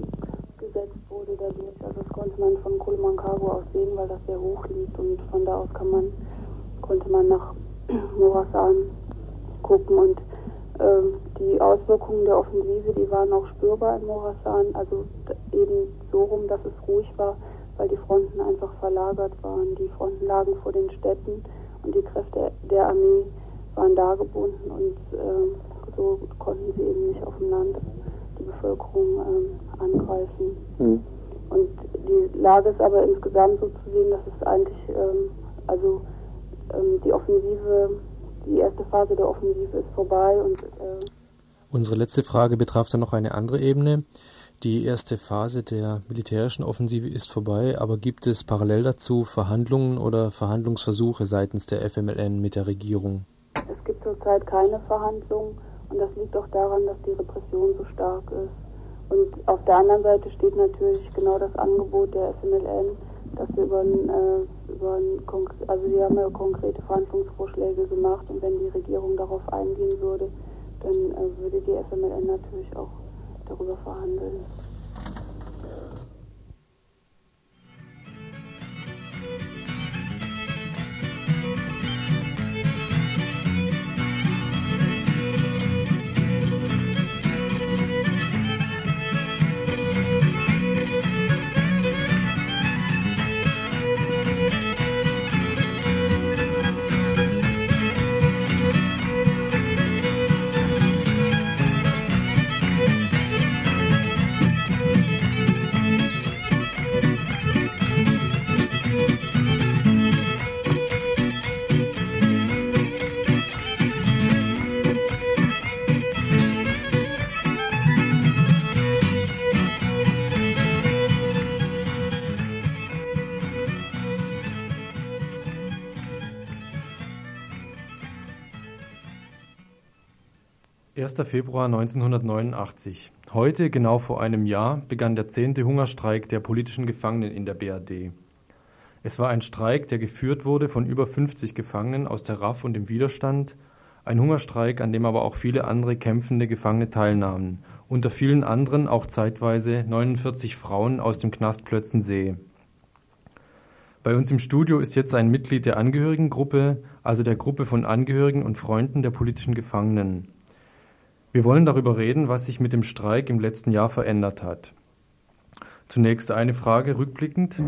Speaker 8: gesetzt wurde dadurch. Also das konnte man von Colomancago aus sehen, weil das sehr hoch liegt und von da aus kann man, konnte man nach Morasan gucken und ähm, die Auswirkungen der Offensive, die waren auch spürbar in Morasan, also eben so rum, dass es ruhig war, weil die Fronten einfach verlagert waren. Die Fronten lagen vor den Städten und die Kräfte der Armee waren da gebunden und äh, so konnten sie eben nicht auf dem Land Bevölkerung ähm, angreifen. Mhm. Und die Lage ist aber insgesamt so zu sehen, dass es eigentlich, ähm, also ähm, die Offensive, die erste Phase der Offensive ist vorbei und
Speaker 6: äh Unsere letzte Frage betraf dann noch eine andere Ebene.
Speaker 9: Die erste Phase der militärischen Offensive ist vorbei, aber gibt es parallel dazu Verhandlungen oder Verhandlungsversuche seitens der FMLN mit der Regierung?
Speaker 8: Es gibt zurzeit keine Verhandlungen und das liegt auch daran, dass die Repression so stark ist. Und auf der anderen Seite steht natürlich genau das Angebot der FMLN, dass wir über ein, äh, über ein also wir haben ja konkrete Verhandlungsvorschläge gemacht und wenn die Regierung darauf eingehen würde, dann äh, würde die FMLN natürlich auch darüber verhandeln.
Speaker 6: Februar 1989. Heute, genau vor einem Jahr, begann der zehnte Hungerstreik der politischen Gefangenen in der BRD. Es war ein Streik, der geführt wurde von über 50 Gefangenen aus der RAF und dem Widerstand, ein Hungerstreik, an dem aber auch viele andere kämpfende Gefangene teilnahmen, unter vielen anderen auch zeitweise 49 Frauen aus dem Knast Plötzensee. Bei uns im Studio ist jetzt ein Mitglied der Angehörigengruppe, also der Gruppe von Angehörigen und Freunden der politischen Gefangenen. Wir wollen darüber reden, was sich mit dem Streik im letzten Jahr verändert hat. Zunächst eine Frage rückblickend.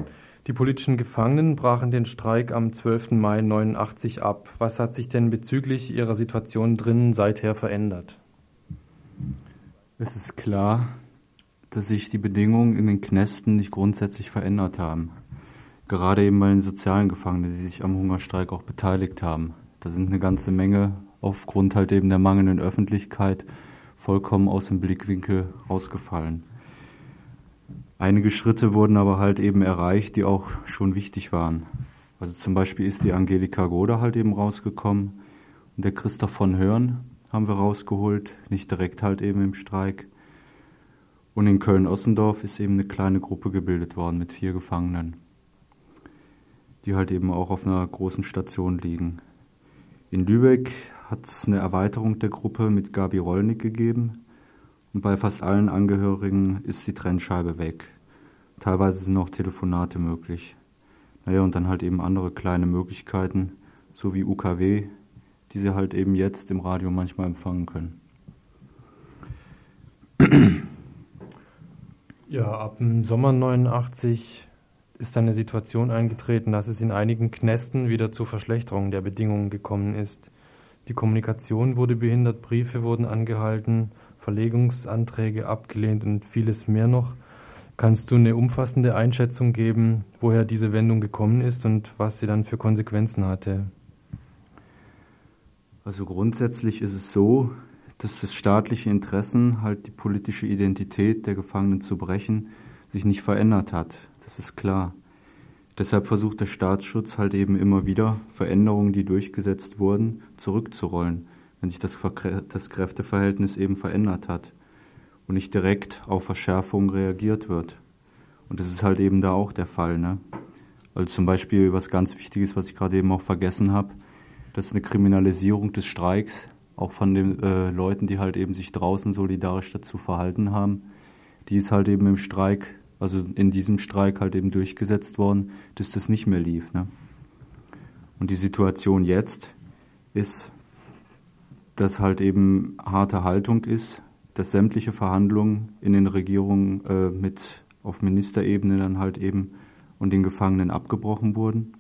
Speaker 6: Die politischen Gefangenen brachen den Streik am 12. Mai 89 ab. Was hat sich denn bezüglich ihrer Situation drinnen seither verändert?
Speaker 10: Es ist klar, dass sich die Bedingungen in den Knästen nicht grundsätzlich verändert haben. Gerade eben bei den sozialen Gefangenen, die sich am Hungerstreik auch beteiligt haben. Da sind eine ganze Menge aufgrund halt eben der mangelnden Öffentlichkeit vollkommen aus dem Blickwinkel rausgefallen. Einige Schritte wurden aber halt eben erreicht, die auch schon wichtig waren. Also zum Beispiel ist die Angelika Goda halt eben rausgekommen und der Christoph von Hörn haben wir rausgeholt, nicht direkt halt eben im Streik. Und in Köln-Ossendorf ist eben eine kleine Gruppe gebildet worden mit vier Gefangenen, die halt eben auch auf einer großen Station liegen. In Lübeck hat es eine Erweiterung der Gruppe mit Gabi Rollnick gegeben und bei fast allen Angehörigen ist die Trennscheibe weg. Teilweise sind noch Telefonate möglich. Naja, und dann halt eben andere kleine Möglichkeiten, so wie UKW, die sie halt eben jetzt im Radio manchmal empfangen können.
Speaker 6: Ja, ab dem Sommer 89 ist eine Situation eingetreten, dass es in einigen Knästen wieder zur Verschlechterung der Bedingungen gekommen ist. Die Kommunikation wurde behindert, Briefe wurden angehalten, Verlegungsanträge abgelehnt und vieles mehr noch. Kannst du eine umfassende Einschätzung geben, woher diese Wendung gekommen ist und was sie dann für Konsequenzen hatte?
Speaker 10: Also grundsätzlich ist es so, dass das staatliche Interessen, halt die politische Identität der Gefangenen zu brechen, sich nicht verändert hat. Das ist klar. Deshalb versucht der Staatsschutz halt eben immer wieder, Veränderungen, die durchgesetzt wurden, zurückzurollen, wenn sich das, das Kräfteverhältnis eben verändert hat und nicht direkt auf Verschärfungen reagiert wird. Und das ist halt eben da auch der Fall. Ne? Also zum Beispiel was ganz Wichtiges, was ich gerade eben auch vergessen habe, das ist eine Kriminalisierung des Streiks, auch von den äh, Leuten, die halt eben sich draußen solidarisch dazu verhalten haben. Die ist halt eben im Streik also in diesem Streik halt eben durchgesetzt worden, dass das nicht mehr lief. Ne? Und die Situation jetzt ist, dass halt eben harte Haltung ist, dass sämtliche Verhandlungen in den Regierungen äh, mit auf Ministerebene dann halt eben und den Gefangenen abgebrochen wurden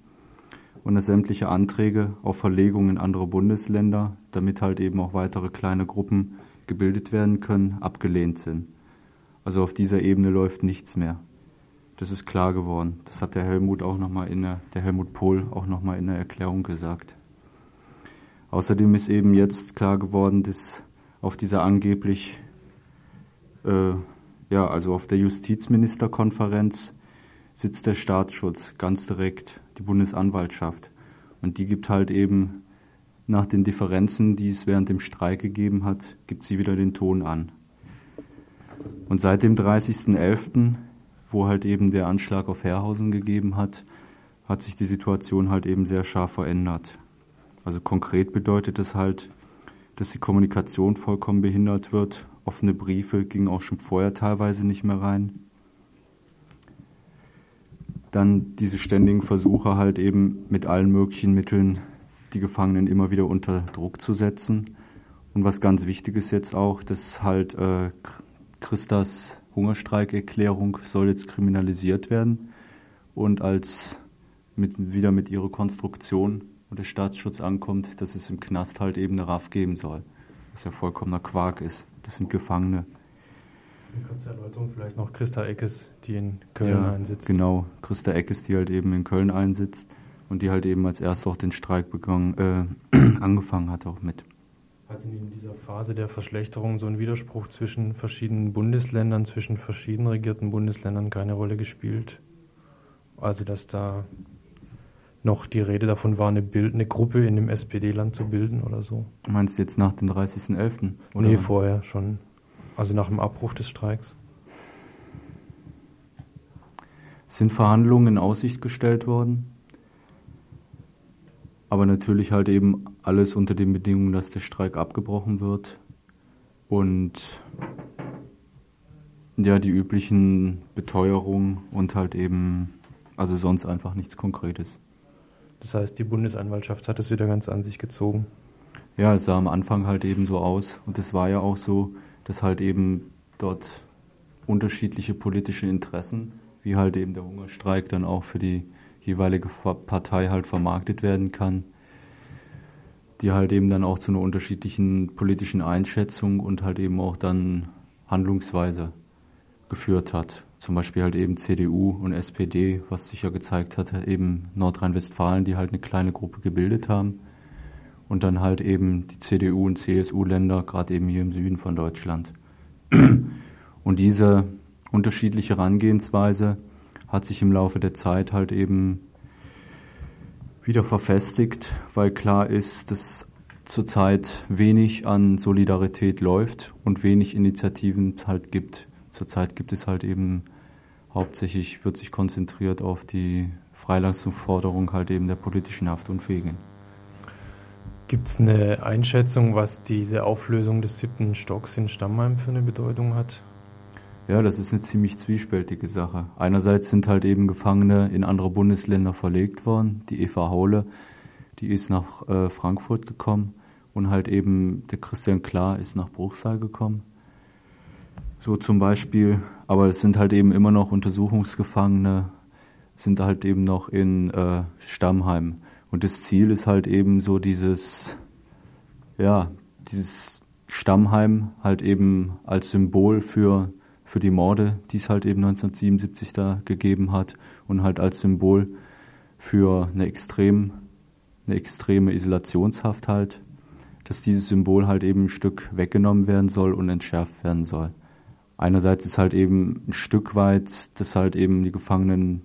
Speaker 10: und dass sämtliche Anträge auf Verlegung in andere Bundesländer, damit halt eben auch weitere kleine Gruppen gebildet werden können, abgelehnt sind. Also auf dieser Ebene läuft nichts mehr. Das ist klar geworden. Das hat der Helmut auch noch mal in der, der Helmut Pohl auch noch mal in der Erklärung gesagt. Außerdem ist eben jetzt klar geworden, dass auf dieser angeblich äh, ja, also auf der Justizministerkonferenz sitzt der Staatsschutz ganz direkt, die Bundesanwaltschaft. Und die gibt halt eben nach den Differenzen, die es während dem Streik gegeben hat, gibt sie wieder den Ton an. Und seit dem 30.11., wo halt eben der Anschlag auf Herrhausen gegeben hat, hat sich die Situation halt eben sehr scharf verändert. Also konkret bedeutet es halt, dass die Kommunikation vollkommen behindert wird. Offene Briefe gingen auch schon vorher teilweise nicht mehr rein. Dann diese ständigen Versuche halt eben mit allen möglichen Mitteln die Gefangenen immer wieder unter Druck zu setzen. Und was ganz wichtig ist jetzt auch, dass halt äh, Christas Hungerstreikerklärung soll jetzt kriminalisiert werden und als mit, wieder mit ihrer Konstruktion und der Staatsschutz ankommt, dass es im Knast halt eben eine RAF geben soll. Was ja vollkommener Quark ist. Das sind Gefangene.
Speaker 6: Eine kurze Erläuterung vielleicht noch Christa Eckes, die in Köln ja, einsitzt.
Speaker 10: Genau, Christa Eckes, die halt eben in Köln einsitzt und die halt eben als erste auch den Streik begangen, äh, angefangen hat auch mit.
Speaker 6: Hat in dieser Phase der Verschlechterung so ein Widerspruch zwischen verschiedenen Bundesländern, zwischen verschieden regierten Bundesländern keine Rolle gespielt? Also dass da noch die Rede davon war, eine, Bild, eine Gruppe in dem SPD-Land zu bilden oder so.
Speaker 10: Meinst du jetzt nach dem 30.11.?
Speaker 6: Nee, vorher schon. Also nach dem Abbruch des Streiks.
Speaker 10: Sind Verhandlungen in Aussicht gestellt worden? Aber natürlich halt eben alles unter den Bedingungen, dass der Streik abgebrochen wird und ja, die üblichen Beteuerungen und halt eben, also sonst einfach nichts Konkretes.
Speaker 6: Das heißt, die Bundesanwaltschaft hat es wieder ganz an sich gezogen.
Speaker 10: Ja, es sah am Anfang halt eben so aus. Und es war ja auch so, dass halt eben dort unterschiedliche politische Interessen, wie halt eben der Hungerstreik dann auch für die jeweilige Partei halt vermarktet werden kann, die halt eben dann auch zu einer unterschiedlichen politischen Einschätzung und halt eben auch dann Handlungsweise geführt hat zum Beispiel halt eben CDU und SPD, was sich ja gezeigt hat, eben Nordrhein-Westfalen, die halt eine kleine Gruppe gebildet haben. Und dann halt eben die CDU und CSU-Länder, gerade eben hier im Süden von Deutschland. Und diese unterschiedliche Herangehensweise hat sich im Laufe der Zeit halt eben wieder verfestigt, weil klar ist, dass zurzeit wenig an Solidarität läuft und wenig Initiativen halt gibt. Zurzeit gibt es halt eben hauptsächlich, wird sich konzentriert auf die Freilassungsforderung halt eben der politischen Haftunfähigen.
Speaker 6: Gibt es eine Einschätzung, was diese Auflösung des siebten Stocks in Stammheim für eine Bedeutung hat?
Speaker 10: Ja, das ist eine ziemlich zwiespältige Sache. Einerseits sind halt eben Gefangene in andere Bundesländer verlegt worden. Die Eva Haule, die ist nach äh, Frankfurt gekommen und halt eben der Christian Klar ist nach Bruchsal gekommen. So zum Beispiel, aber es sind halt eben immer noch Untersuchungsgefangene, sind halt eben noch in äh, Stammheim. Und das Ziel ist halt eben so dieses, ja, dieses Stammheim halt eben als Symbol für, für die Morde, die es halt eben 1977 da gegeben hat und halt als Symbol für eine extrem, eine extreme Isolationshaft halt, dass dieses Symbol halt eben ein Stück weggenommen werden soll und entschärft werden soll. Einerseits ist halt eben ein Stück weit, dass halt eben die Gefangenen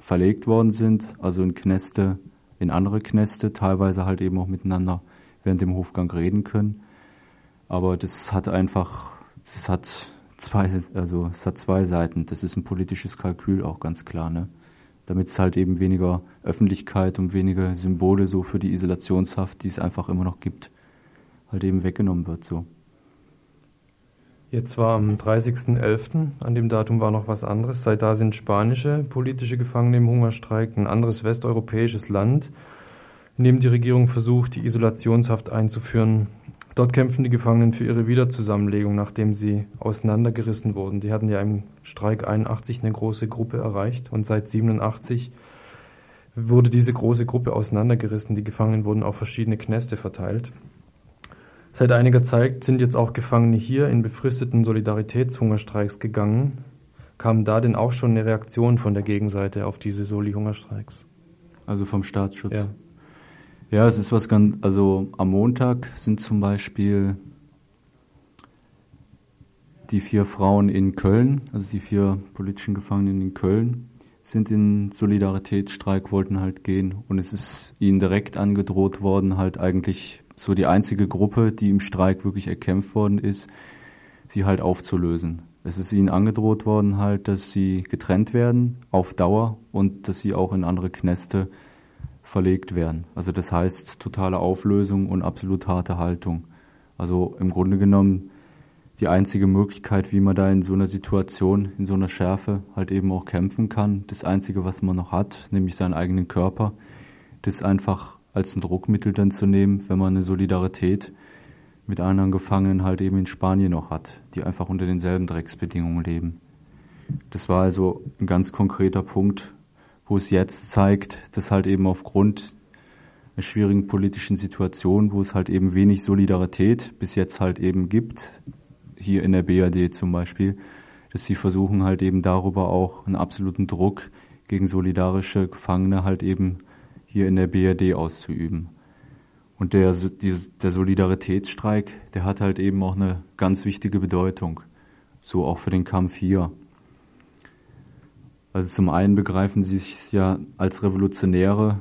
Speaker 10: verlegt worden sind, also in Kneste, in andere Kneste, teilweise halt eben auch miteinander während dem Hofgang reden können. Aber das hat einfach, das hat zwei, also es hat zwei Seiten. Das ist ein politisches Kalkül auch ganz klar, ne? Damit es halt eben weniger Öffentlichkeit und weniger Symbole so für die Isolationshaft, die es einfach immer noch gibt, halt eben weggenommen wird so.
Speaker 6: Jetzt war am 30.11., an dem Datum war noch was anderes. Seit da sind spanische politische Gefangene im Hungerstreik, ein anderes westeuropäisches Land, in dem die Regierung versucht, die Isolationshaft einzuführen. Dort kämpfen die Gefangenen für ihre Wiederzusammenlegung, nachdem sie auseinandergerissen wurden. Die hatten ja im Streik 81 eine große Gruppe erreicht und seit 87 wurde diese große Gruppe auseinandergerissen. Die Gefangenen wurden auf verschiedene Kneste verteilt. Seit einiger Zeit sind jetzt auch Gefangene hier in befristeten Solidaritätshungerstreiks gegangen. Kam da denn auch schon eine Reaktion von der Gegenseite auf diese Soli-Hungerstreiks?
Speaker 10: Also vom Staatsschutz?
Speaker 6: Ja.
Speaker 10: Ja, es ist was ganz, also am Montag sind zum Beispiel die vier Frauen in Köln, also die vier politischen Gefangenen in Köln, sind in Solidaritätsstreik, wollten halt gehen. Und es ist ihnen direkt angedroht worden, halt eigentlich so die einzige Gruppe, die im Streik wirklich erkämpft worden ist, sie halt aufzulösen. Es ist ihnen angedroht worden halt, dass sie getrennt werden auf Dauer und dass sie auch in andere Knäste verlegt werden. Also das heißt totale Auflösung und absolut harte Haltung. Also im Grunde genommen die einzige Möglichkeit, wie man da in so einer Situation, in so einer Schärfe halt eben auch kämpfen kann. Das Einzige, was man noch hat, nämlich seinen eigenen Körper, das einfach als ein Druckmittel dann zu nehmen, wenn man eine Solidarität mit anderen Gefangenen halt eben in Spanien noch hat, die einfach unter denselben Drecksbedingungen leben. Das war also ein ganz konkreter Punkt, wo es jetzt zeigt, dass halt eben aufgrund einer schwierigen politischen Situation, wo es halt eben wenig Solidarität bis jetzt halt eben gibt, hier in der BRD zum Beispiel, dass sie versuchen halt eben darüber auch einen absoluten Druck gegen solidarische Gefangene halt eben hier in der BRD auszuüben. Und der, der Solidaritätsstreik, der hat halt eben auch eine ganz wichtige Bedeutung, so auch für den Kampf hier. Also zum einen begreifen sie sich ja als Revolutionäre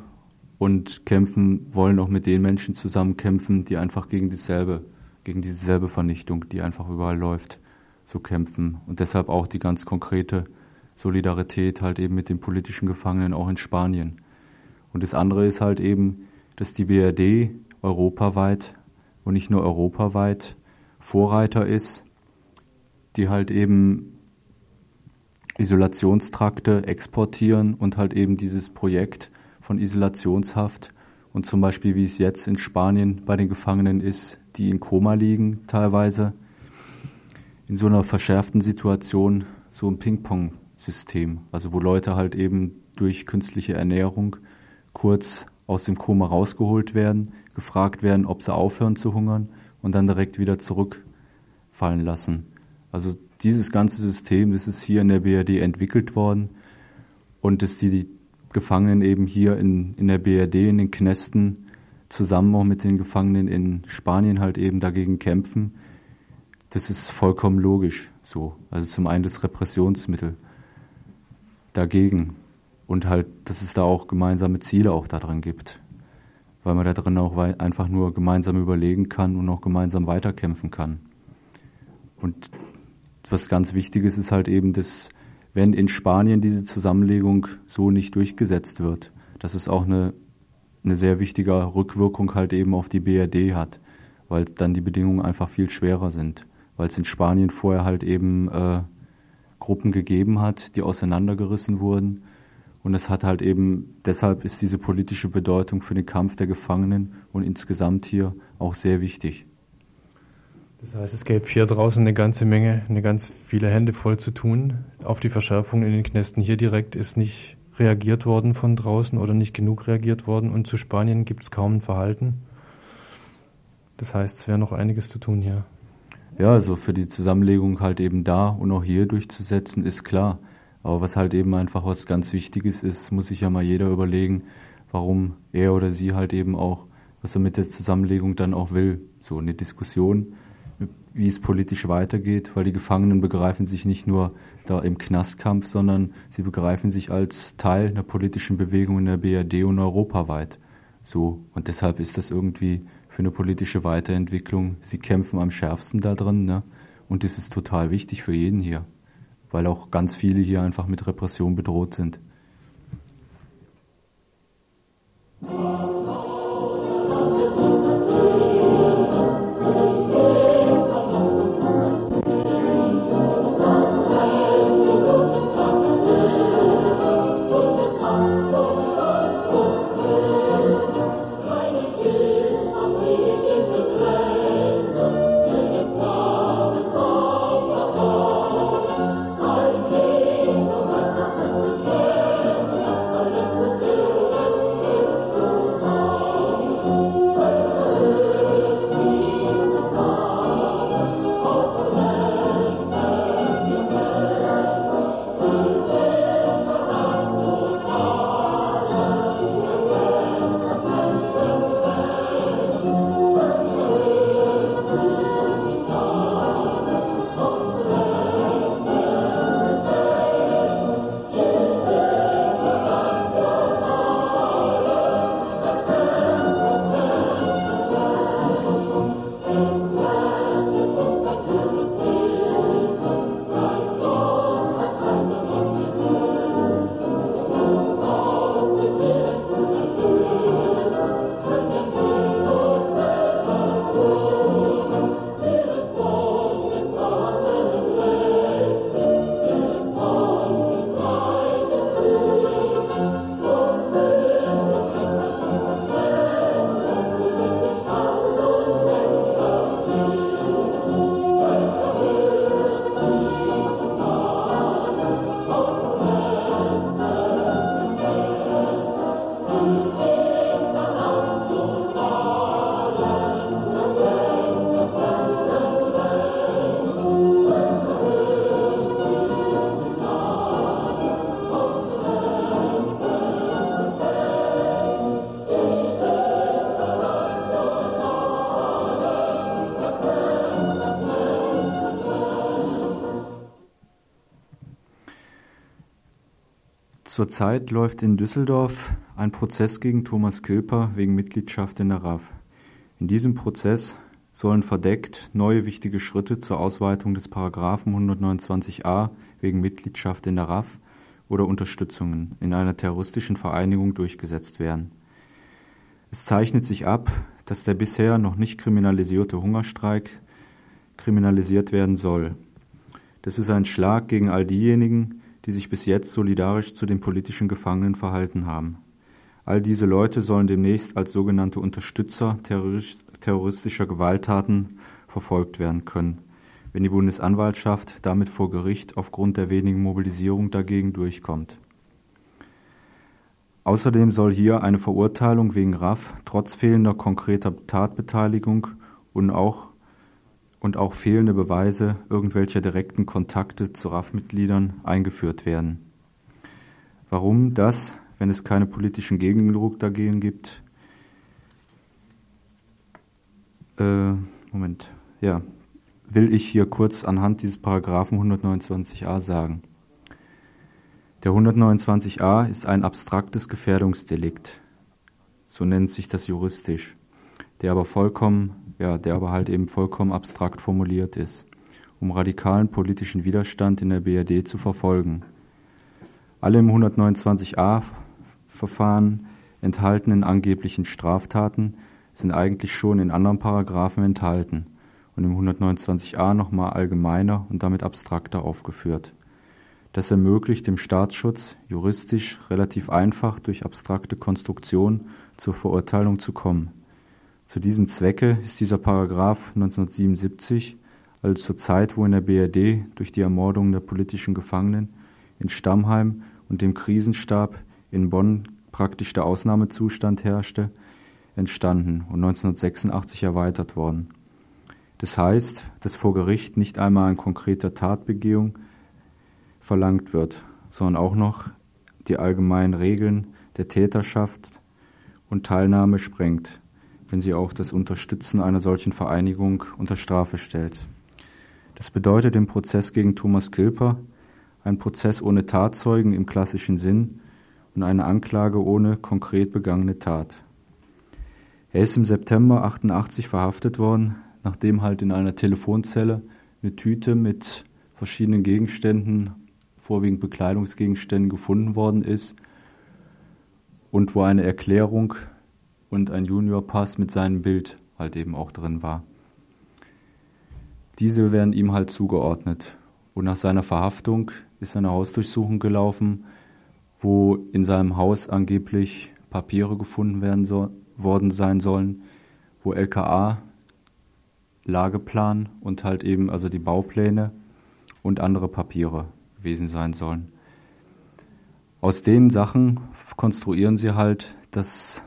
Speaker 10: und kämpfen, wollen auch mit den Menschen zusammenkämpfen, die einfach gegen dieselbe gegen dieselbe Vernichtung, die einfach überall läuft, zu kämpfen. Und deshalb auch die ganz konkrete Solidarität halt eben mit den politischen Gefangenen auch in Spanien. Und das andere ist halt eben, dass die BRD europaweit und nicht nur europaweit Vorreiter ist, die halt eben Isolationstrakte exportieren und halt eben dieses Projekt von Isolationshaft und zum Beispiel wie es jetzt in Spanien bei den Gefangenen ist, die in Koma liegen teilweise, in so einer verschärften Situation so ein Ping-Pong-System, also wo Leute halt eben durch künstliche Ernährung kurz aus dem Koma rausgeholt werden, gefragt werden, ob sie aufhören zu hungern und dann direkt wieder zurückfallen lassen. Also dieses ganze System, das ist hier in der BRD entwickelt worden und dass die Gefangenen eben hier in, in der BRD, in den Knästen, zusammen auch mit den Gefangenen in Spanien halt eben dagegen kämpfen, das ist vollkommen logisch so. Also zum einen das Repressionsmittel dagegen und halt, dass es da auch gemeinsame Ziele auch daran gibt, weil man da drin auch einfach nur gemeinsam überlegen kann und auch gemeinsam weiterkämpfen kann. Und was ganz wichtig ist, ist halt eben, dass wenn in Spanien diese Zusammenlegung so nicht durchgesetzt wird, dass es auch eine eine sehr wichtige Rückwirkung halt eben auf die BRD hat, weil dann die Bedingungen einfach viel schwerer sind, weil es in Spanien vorher halt eben äh, Gruppen gegeben hat, die auseinandergerissen wurden und es hat halt eben, deshalb ist diese politische Bedeutung für den Kampf der Gefangenen und insgesamt hier auch sehr wichtig.
Speaker 6: Das heißt, es gäbe hier draußen eine ganze Menge, eine ganz viele Hände voll zu tun. Auf die Verschärfung in den Knästen hier direkt ist nicht reagiert worden von draußen oder nicht genug reagiert worden und zu Spanien gibt es kaum ein Verhalten. Das heißt, es wäre noch einiges zu tun hier.
Speaker 10: Ja, also für die Zusammenlegung halt eben da und auch hier durchzusetzen, ist klar. Aber was halt eben einfach was ganz Wichtiges ist, muss sich ja mal jeder überlegen, warum er oder sie halt eben auch, was er mit der Zusammenlegung dann auch will. So eine Diskussion wie es politisch weitergeht, weil die Gefangenen begreifen sich nicht nur da im Knastkampf, sondern sie begreifen sich als Teil einer politischen Bewegung in der BRD und europaweit. So. Und deshalb ist das irgendwie für eine politische Weiterentwicklung. Sie kämpfen am schärfsten da drin, ne? Und das ist total wichtig für jeden hier. Weil auch ganz viele hier einfach mit Repression bedroht sind. Zurzeit läuft in Düsseldorf ein Prozess gegen Thomas Kilper wegen Mitgliedschaft in der RAF. In diesem Prozess sollen verdeckt neue wichtige Schritte zur Ausweitung des Paragraphen 129a wegen Mitgliedschaft in der RAF oder Unterstützungen in einer terroristischen Vereinigung durchgesetzt werden. Es zeichnet sich ab, dass der bisher noch nicht kriminalisierte Hungerstreik kriminalisiert werden soll. Das ist ein Schlag gegen all diejenigen, die sich bis jetzt solidarisch zu den politischen Gefangenen verhalten haben. All diese Leute sollen demnächst als sogenannte Unterstützer terroristischer Gewalttaten verfolgt werden können, wenn die Bundesanwaltschaft damit vor Gericht aufgrund der wenigen Mobilisierung dagegen durchkommt. Außerdem soll hier eine Verurteilung wegen RAF trotz fehlender konkreter Tatbeteiligung und auch, und auch fehlende Beweise irgendwelcher direkten Kontakte zu RAF-Mitgliedern eingeführt werden. Warum das, wenn es keinen politischen Gegendruck dagegen gibt? Äh, Moment, ja, will ich hier kurz anhand dieses Paragraphen 129a sagen. Der 129a ist ein abstraktes Gefährdungsdelikt. So nennt sich das juristisch. Der aber vollkommen, ja, der aber halt eben vollkommen abstrakt formuliert ist, um radikalen politischen Widerstand in der BRD zu verfolgen. Alle im 129a Verfahren enthaltenen angeblichen Straftaten sind eigentlich schon in anderen Paragraphen enthalten und im 129a nochmal allgemeiner und damit abstrakter aufgeführt. Das ermöglicht dem Staatsschutz, juristisch relativ einfach durch abstrakte Konstruktion zur Verurteilung zu kommen. Zu diesem Zwecke ist dieser Paragraph 1977, also zur Zeit, wo in der BRD durch die Ermordung der politischen Gefangenen in Stammheim und dem Krisenstab in Bonn praktisch der Ausnahmezustand herrschte, entstanden und 1986 erweitert worden. Das heißt, dass vor Gericht nicht einmal ein konkreter Tatbegehung verlangt wird, sondern auch noch die allgemeinen Regeln der Täterschaft und Teilnahme sprengt, wenn sie auch das Unterstützen einer solchen Vereinigung unter Strafe stellt. Das bedeutet im Prozess gegen Thomas Kilper ein Prozess ohne Tatzeugen im klassischen Sinn und eine Anklage ohne konkret begangene Tat. Er ist im September 88 verhaftet worden, nachdem halt in einer Telefonzelle eine Tüte mit verschiedenen Gegenständen vorwiegend Bekleidungsgegenständen gefunden worden ist und wo eine Erklärung und ein Juniorpass mit seinem Bild halt eben auch drin war. Diese werden ihm halt zugeordnet. Und nach seiner Verhaftung ist eine Hausdurchsuchung gelaufen, wo in seinem Haus angeblich Papiere gefunden werden so, worden sein sollen, wo LKA, Lageplan und halt eben also die Baupläne und andere Papiere gewesen sein sollen. Aus den Sachen konstruieren sie halt, dass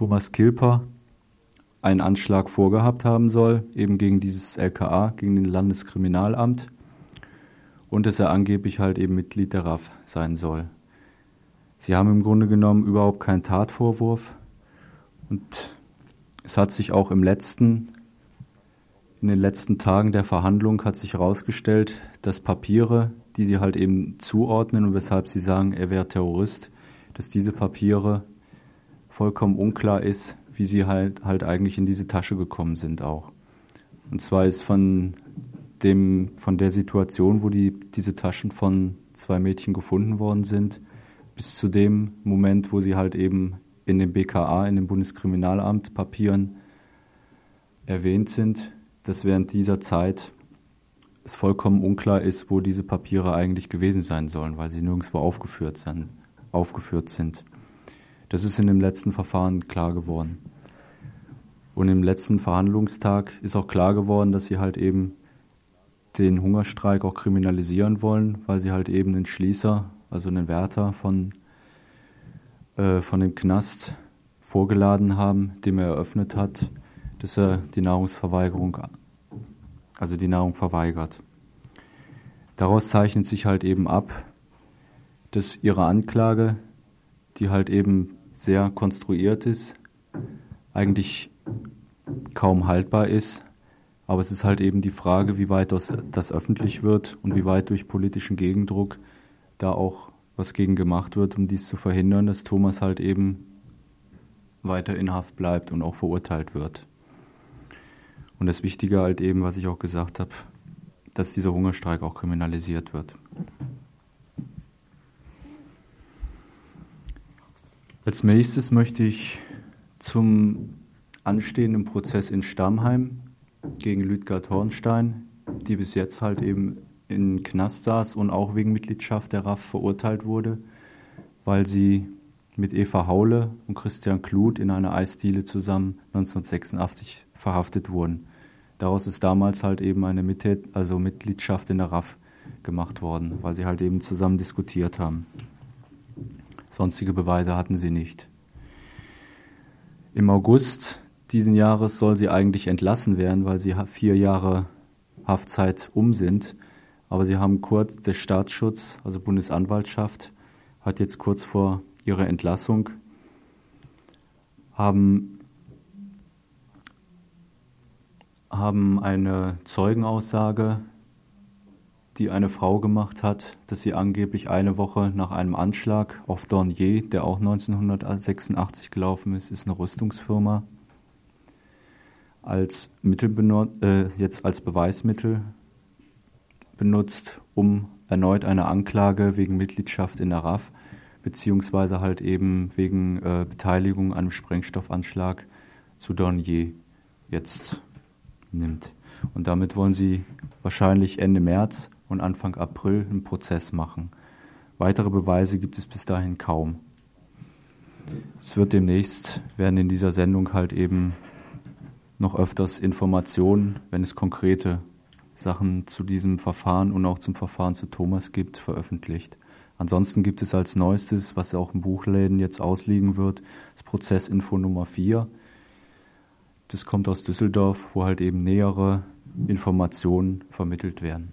Speaker 10: Thomas Kilper einen Anschlag vorgehabt haben soll, eben gegen dieses LKA, gegen den Landeskriminalamt, und dass er angeblich halt eben Mitglied der RAF sein soll. Sie haben im Grunde genommen überhaupt keinen Tatvorwurf und es hat sich auch im letzten, in den letzten Tagen der Verhandlung hat sich herausgestellt, dass Papiere, die sie halt eben zuordnen und weshalb sie sagen, er wäre Terrorist, dass diese Papiere vollkommen unklar ist, wie sie halt, halt eigentlich in diese Tasche gekommen sind auch. Und zwar ist von dem, von der Situation, wo die, diese Taschen von zwei Mädchen gefunden worden sind, bis zu dem Moment, wo sie halt eben in dem BKA, in dem Bundeskriminalamt Papieren erwähnt sind, dass während dieser Zeit es vollkommen unklar ist, wo diese Papiere eigentlich gewesen sein sollen, weil sie nirgendwo aufgeführt sind. Aufgeführt sind. Das ist in dem letzten Verfahren klar geworden. Und im letzten Verhandlungstag ist auch klar geworden, dass sie halt eben den Hungerstreik auch kriminalisieren wollen, weil sie halt eben den Schließer, also einen Wärter von, äh, von dem Knast vorgeladen haben, dem er eröffnet hat, dass er die Nahrungsverweigerung also die Nahrung verweigert. Daraus zeichnet sich halt eben ab, dass ihre Anklage, die halt eben sehr konstruiert ist, eigentlich kaum haltbar ist. Aber es ist halt eben die Frage, wie weit das, das öffentlich wird und wie weit durch politischen Gegendruck da auch was gegen gemacht wird, um dies zu verhindern, dass Thomas halt eben weiter in Haft bleibt und auch verurteilt wird. Und das Wichtige halt eben, was ich auch gesagt habe, dass dieser Hungerstreik auch kriminalisiert wird. Als nächstes möchte ich zum anstehenden Prozess in Stammheim gegen Lüdgard Hornstein, die bis jetzt halt eben in Knast saß und auch wegen Mitgliedschaft der RAF verurteilt wurde, weil sie mit Eva Haule und Christian Kluth in einer Eisdiele zusammen 1986 verhaftet wurden. Daraus ist damals halt eben eine Mittät, also Mitgliedschaft in der RAF gemacht worden, weil sie halt eben zusammen diskutiert haben. Sonstige Beweise hatten sie nicht. Im August diesen Jahres soll sie eigentlich entlassen werden, weil sie vier Jahre Haftzeit um sind. Aber sie haben kurz, der Staatsschutz, also Bundesanwaltschaft, hat jetzt kurz vor ihrer Entlassung, haben haben eine Zeugenaussage, die eine Frau gemacht hat, dass sie angeblich eine Woche nach einem Anschlag auf Dornier, der auch 1986 gelaufen ist, ist eine Rüstungsfirma, als Mittel äh, jetzt als Beweismittel benutzt, um erneut eine Anklage wegen Mitgliedschaft in der RAF beziehungsweise halt eben wegen äh, Beteiligung an einem Sprengstoffanschlag zu Dornier jetzt nimmt. Und damit wollen sie wahrscheinlich Ende März und Anfang April einen Prozess machen. Weitere Beweise gibt es bis dahin kaum. Es wird demnächst, werden in dieser Sendung halt eben noch öfters Informationen, wenn es konkrete Sachen zu diesem Verfahren und auch zum Verfahren zu Thomas gibt, veröffentlicht. Ansonsten gibt es als neuestes, was auch im Buchläden jetzt ausliegen wird, das Prozessinfo Nummer 4. Das kommt aus Düsseldorf, wo halt eben nähere Informationen vermittelt werden.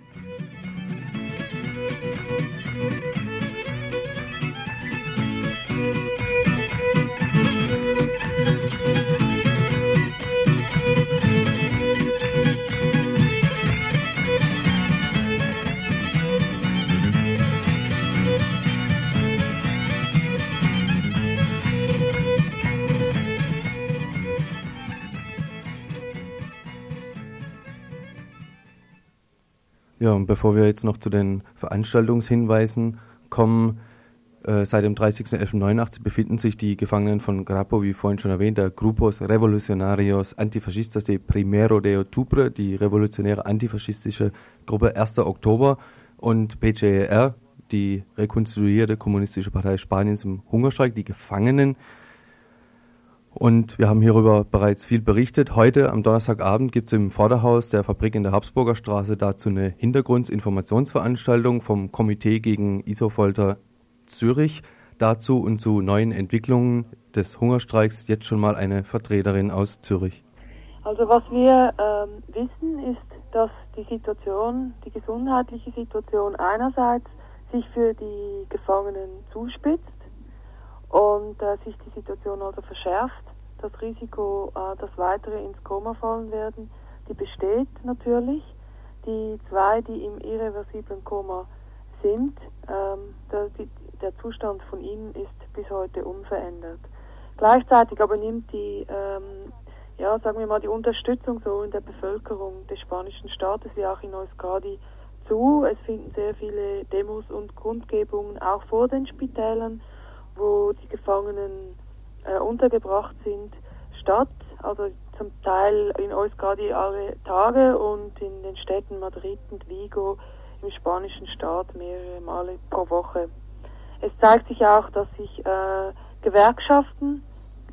Speaker 1: Ja, und bevor wir jetzt noch zu den Veranstaltungshinweisen kommen, äh, seit dem 30.11.89 befinden sich die Gefangenen von Grapo, wie vorhin schon erwähnt, der Grupos Revolucionarios Antifascistas de Primero de Octubre, die revolutionäre antifaschistische Gruppe 1. Oktober und PGR, die rekonstruierte kommunistische Partei Spaniens im Hungerstreik, die Gefangenen und wir haben hierüber bereits viel berichtet. Heute am Donnerstagabend gibt es im Vorderhaus der Fabrik in der Habsburger Straße dazu eine Hintergrundinformationsveranstaltung vom Komitee gegen Isofolter Zürich. Dazu und zu neuen Entwicklungen des Hungerstreiks jetzt schon mal eine Vertreterin aus Zürich.
Speaker 11: Also was wir ähm, wissen ist, dass die Situation, die gesundheitliche Situation einerseits sich für die Gefangenen zuspitzt und äh, sich die Situation also verschärft. Das Risiko, äh, dass weitere ins Koma fallen werden, die besteht natürlich. Die zwei, die im irreversiblen Koma sind, ähm, der, die, der Zustand von ihnen ist bis heute unverändert. Gleichzeitig aber nimmt die, ähm, ja, sagen wir mal, die Unterstützung so in der Bevölkerung des spanischen Staates wie auch in Euskadi zu. Es finden sehr viele Demos und Kundgebungen auch vor den Spitälern wo die Gefangenen äh, untergebracht sind, statt. Also zum Teil in Euskadi alle Tage und in den Städten Madrid und Vigo im spanischen Staat mehrere Male pro Woche. Es zeigt sich auch, dass sich äh, Gewerkschaften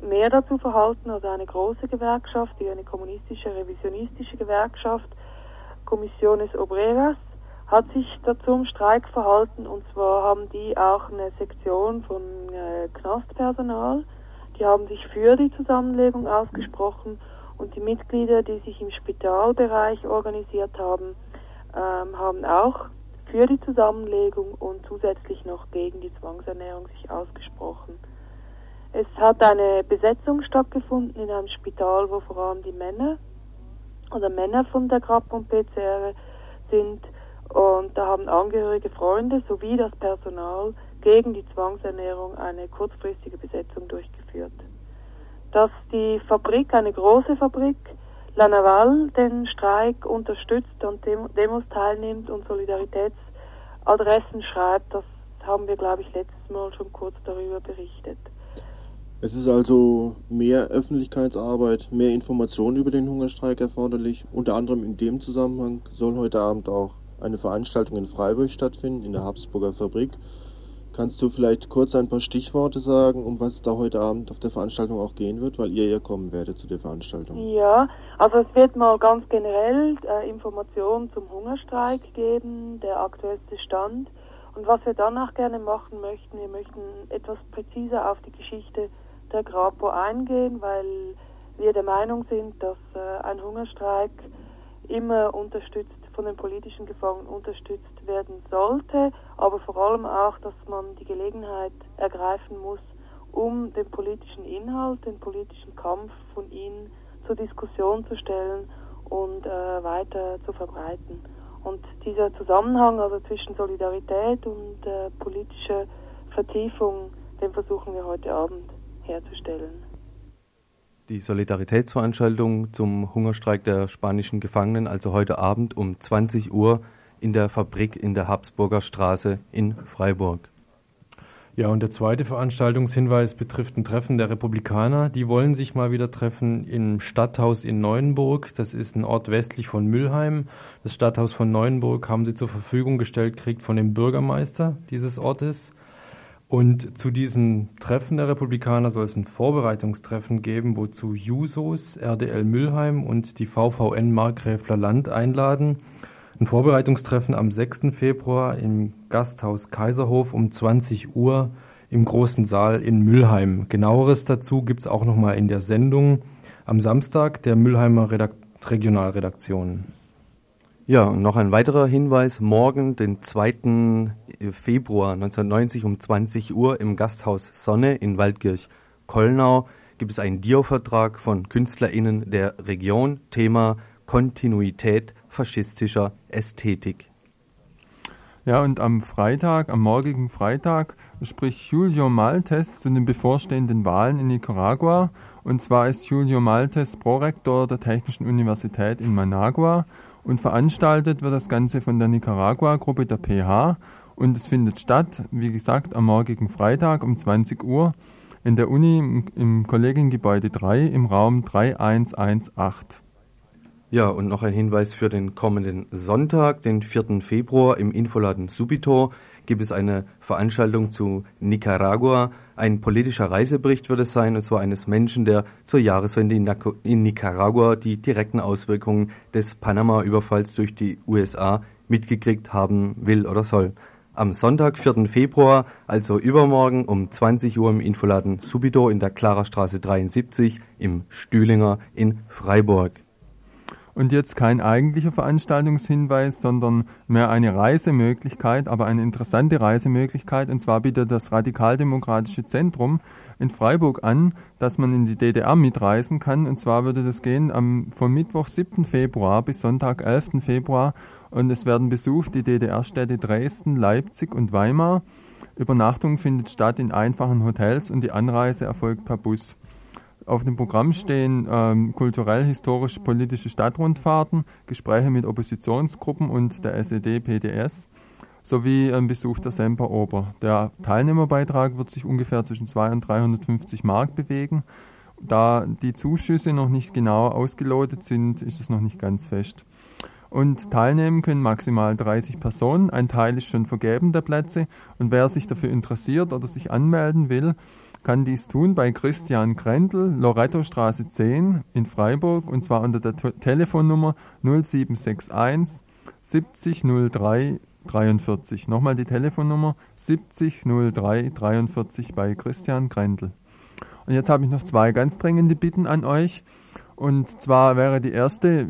Speaker 11: mehr dazu verhalten, also eine große Gewerkschaft, die eine kommunistische, revisionistische Gewerkschaft, Commissiones Obreras, hat sich dazu im Streik verhalten und zwar haben die auch eine Sektion von äh, Knastpersonal. Die haben sich für die Zusammenlegung ausgesprochen und die Mitglieder, die sich im Spitalbereich organisiert haben, ähm, haben auch für die Zusammenlegung und zusätzlich noch gegen die Zwangsernährung sich ausgesprochen. Es hat eine Besetzung stattgefunden in einem Spital, wo vor allem die Männer oder Männer von der Grab und PCR sind Und da haben Angehörige, Freunde sowie das Personal gegen die Zwangsernährung eine kurzfristige Besetzung durchgeführt. Dass die Fabrik, eine große Fabrik, La Naval, den Streik unterstützt und Demos teilnimmt und Solidaritätsadressen schreibt, das haben wir, glaube ich, letztes Mal schon kurz darüber berichtet.
Speaker 12: Es ist also mehr Öffentlichkeitsarbeit, mehr Information über den Hungerstreik erforderlich. Unter anderem in dem Zusammenhang soll heute Abend auch eine Veranstaltung in Freiburg stattfinden, in der Habsburger Fabrik. Kannst du vielleicht kurz ein paar Stichworte sagen, um was es da heute Abend auf der Veranstaltung auch gehen wird, weil ihr ja kommen werdet zu der Veranstaltung?
Speaker 11: Ja, also es wird mal ganz generell äh, Informationen zum Hungerstreik geben, der aktuellste Stand. Und was wir danach gerne machen möchten, wir möchten etwas präziser auf die Geschichte der Grapo eingehen, weil wir der Meinung sind, dass äh, ein Hungerstreik immer unterstützt von den politischen Gefangenen unterstützt werden sollte, aber vor allem auch, dass man die Gelegenheit ergreifen muss, um den politischen Inhalt, den politischen Kampf von ihnen zur Diskussion zu stellen und äh, weiter zu verbreiten. Und dieser Zusammenhang also zwischen Solidarität und äh, politischer Vertiefung, den versuchen wir heute Abend herzustellen.
Speaker 1: Die Solidaritätsveranstaltung zum Hungerstreik der spanischen Gefangenen, also heute Abend um 20 Uhr in der Fabrik in der Habsburger Straße in Freiburg.
Speaker 6: Ja, und der zweite Veranstaltungshinweis betrifft ein Treffen der Republikaner. Die wollen sich mal wieder treffen im Stadthaus in Neuenburg. Das ist ein Ort westlich von Mülheim. Das Stadthaus von Neuenburg haben sie zur Verfügung gestellt, kriegt von dem Bürgermeister dieses Ortes. Und zu diesem Treffen der Republikaner soll es ein Vorbereitungstreffen geben, wozu Jusos, RDL Mülheim und die VVN Markgräfler Land einladen. Ein Vorbereitungstreffen am 6. Februar im Gasthaus Kaiserhof um 20 Uhr im großen Saal in Mülheim. Genaueres dazu gibt's auch nochmal in der Sendung am Samstag der Mülheimer Redakt Regionalredaktion.
Speaker 1: Ja, und noch ein weiterer Hinweis. Morgen, den 2. Februar 1990 um 20 Uhr im Gasthaus Sonne in Waldkirch-Kollnau gibt es einen Dio-Vertrag von KünstlerInnen der Region. Thema Kontinuität faschistischer Ästhetik.
Speaker 3: Ja, und am Freitag, am morgigen Freitag, spricht Julio Maltes zu den bevorstehenden Wahlen in Nicaragua. Und zwar ist Julio Maltes Prorektor der Technischen Universität in Managua und veranstaltet wird das Ganze von der Nicaragua-Gruppe der PH und es findet statt, wie gesagt, am morgigen Freitag um 20 Uhr in der Uni im, im Kollegiengebäude 3 im Raum 3118.
Speaker 1: Ja, und noch ein Hinweis für den kommenden Sonntag, den 4. Februar im Infoladen Subito gibt es eine Veranstaltung zu Nicaragua. Ein politischer Reisebericht wird es sein, und zwar eines Menschen, der zur Jahreswende in Nicaragua die direkten Auswirkungen des Panama-Überfalls durch die USA mitgekriegt haben will oder soll. Am Sonntag, 4. Februar, also übermorgen um 20 Uhr im Infoladen Subito in der Klarerstraße 73 im Stühlinger in Freiburg.
Speaker 3: Und jetzt kein eigentlicher Veranstaltungshinweis, sondern mehr eine Reisemöglichkeit, aber eine interessante Reisemöglichkeit. Und zwar bietet das Radikaldemokratische Zentrum in Freiburg an, dass man in die DDR mitreisen kann. Und zwar würde das gehen am, von Mittwoch 7. Februar bis Sonntag 11. Februar. Und es werden besucht die DDR-Städte Dresden, Leipzig und Weimar. Übernachtung findet statt in einfachen Hotels und die Anreise erfolgt per Bus. Auf dem Programm stehen ähm, kulturell-historisch-politische Stadtrundfahrten, Gespräche mit Oppositionsgruppen und der SED-PDS sowie ein Besuch der Semperoper. Der Teilnehmerbeitrag wird sich ungefähr zwischen 200 und 350 Mark bewegen. Da die Zuschüsse noch nicht genau ausgelotet sind, ist es noch nicht ganz fest. Und teilnehmen können maximal 30 Personen. Ein Teil ist schon vergeben der Plätze. Und wer sich dafür interessiert oder sich anmelden will, kann dies tun bei Christian Grendel, Loretto Straße 10 in Freiburg und zwar unter der Telefonnummer 0761 7003 43. Nochmal die Telefonnummer 7003 43 bei Christian Grendel. Und jetzt habe ich noch zwei ganz dringende Bitten an euch. Und zwar wäre die erste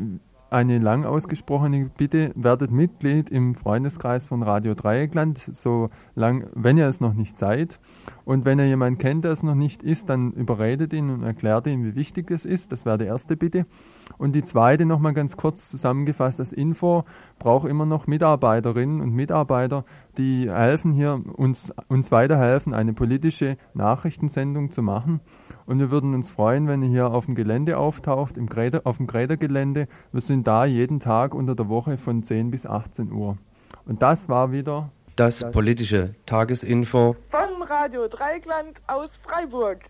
Speaker 3: eine lang ausgesprochene Bitte, werdet Mitglied im Freundeskreis von Radio Dreieckland, so lang, wenn ihr es noch nicht seid. Und wenn ihr jemanden kennt, der es noch nicht ist, dann überredet ihn und erklärt ihm, wie wichtig es ist. Das wäre die erste Bitte. Und die zweite nochmal ganz kurz zusammengefasst als Info, braucht immer noch Mitarbeiterinnen und Mitarbeiter, die helfen hier, uns, uns weiterhelfen, eine politische Nachrichtensendung zu machen. Und wir würden uns freuen, wenn ihr hier auf dem Gelände auftaucht, im Gräder, auf dem Grädergelände. Wir sind da jeden Tag unter der Woche von 10 bis 18 Uhr. Und das war wieder
Speaker 1: das politische Tagesinfo
Speaker 13: von Radio Dreigland aus Freiburg.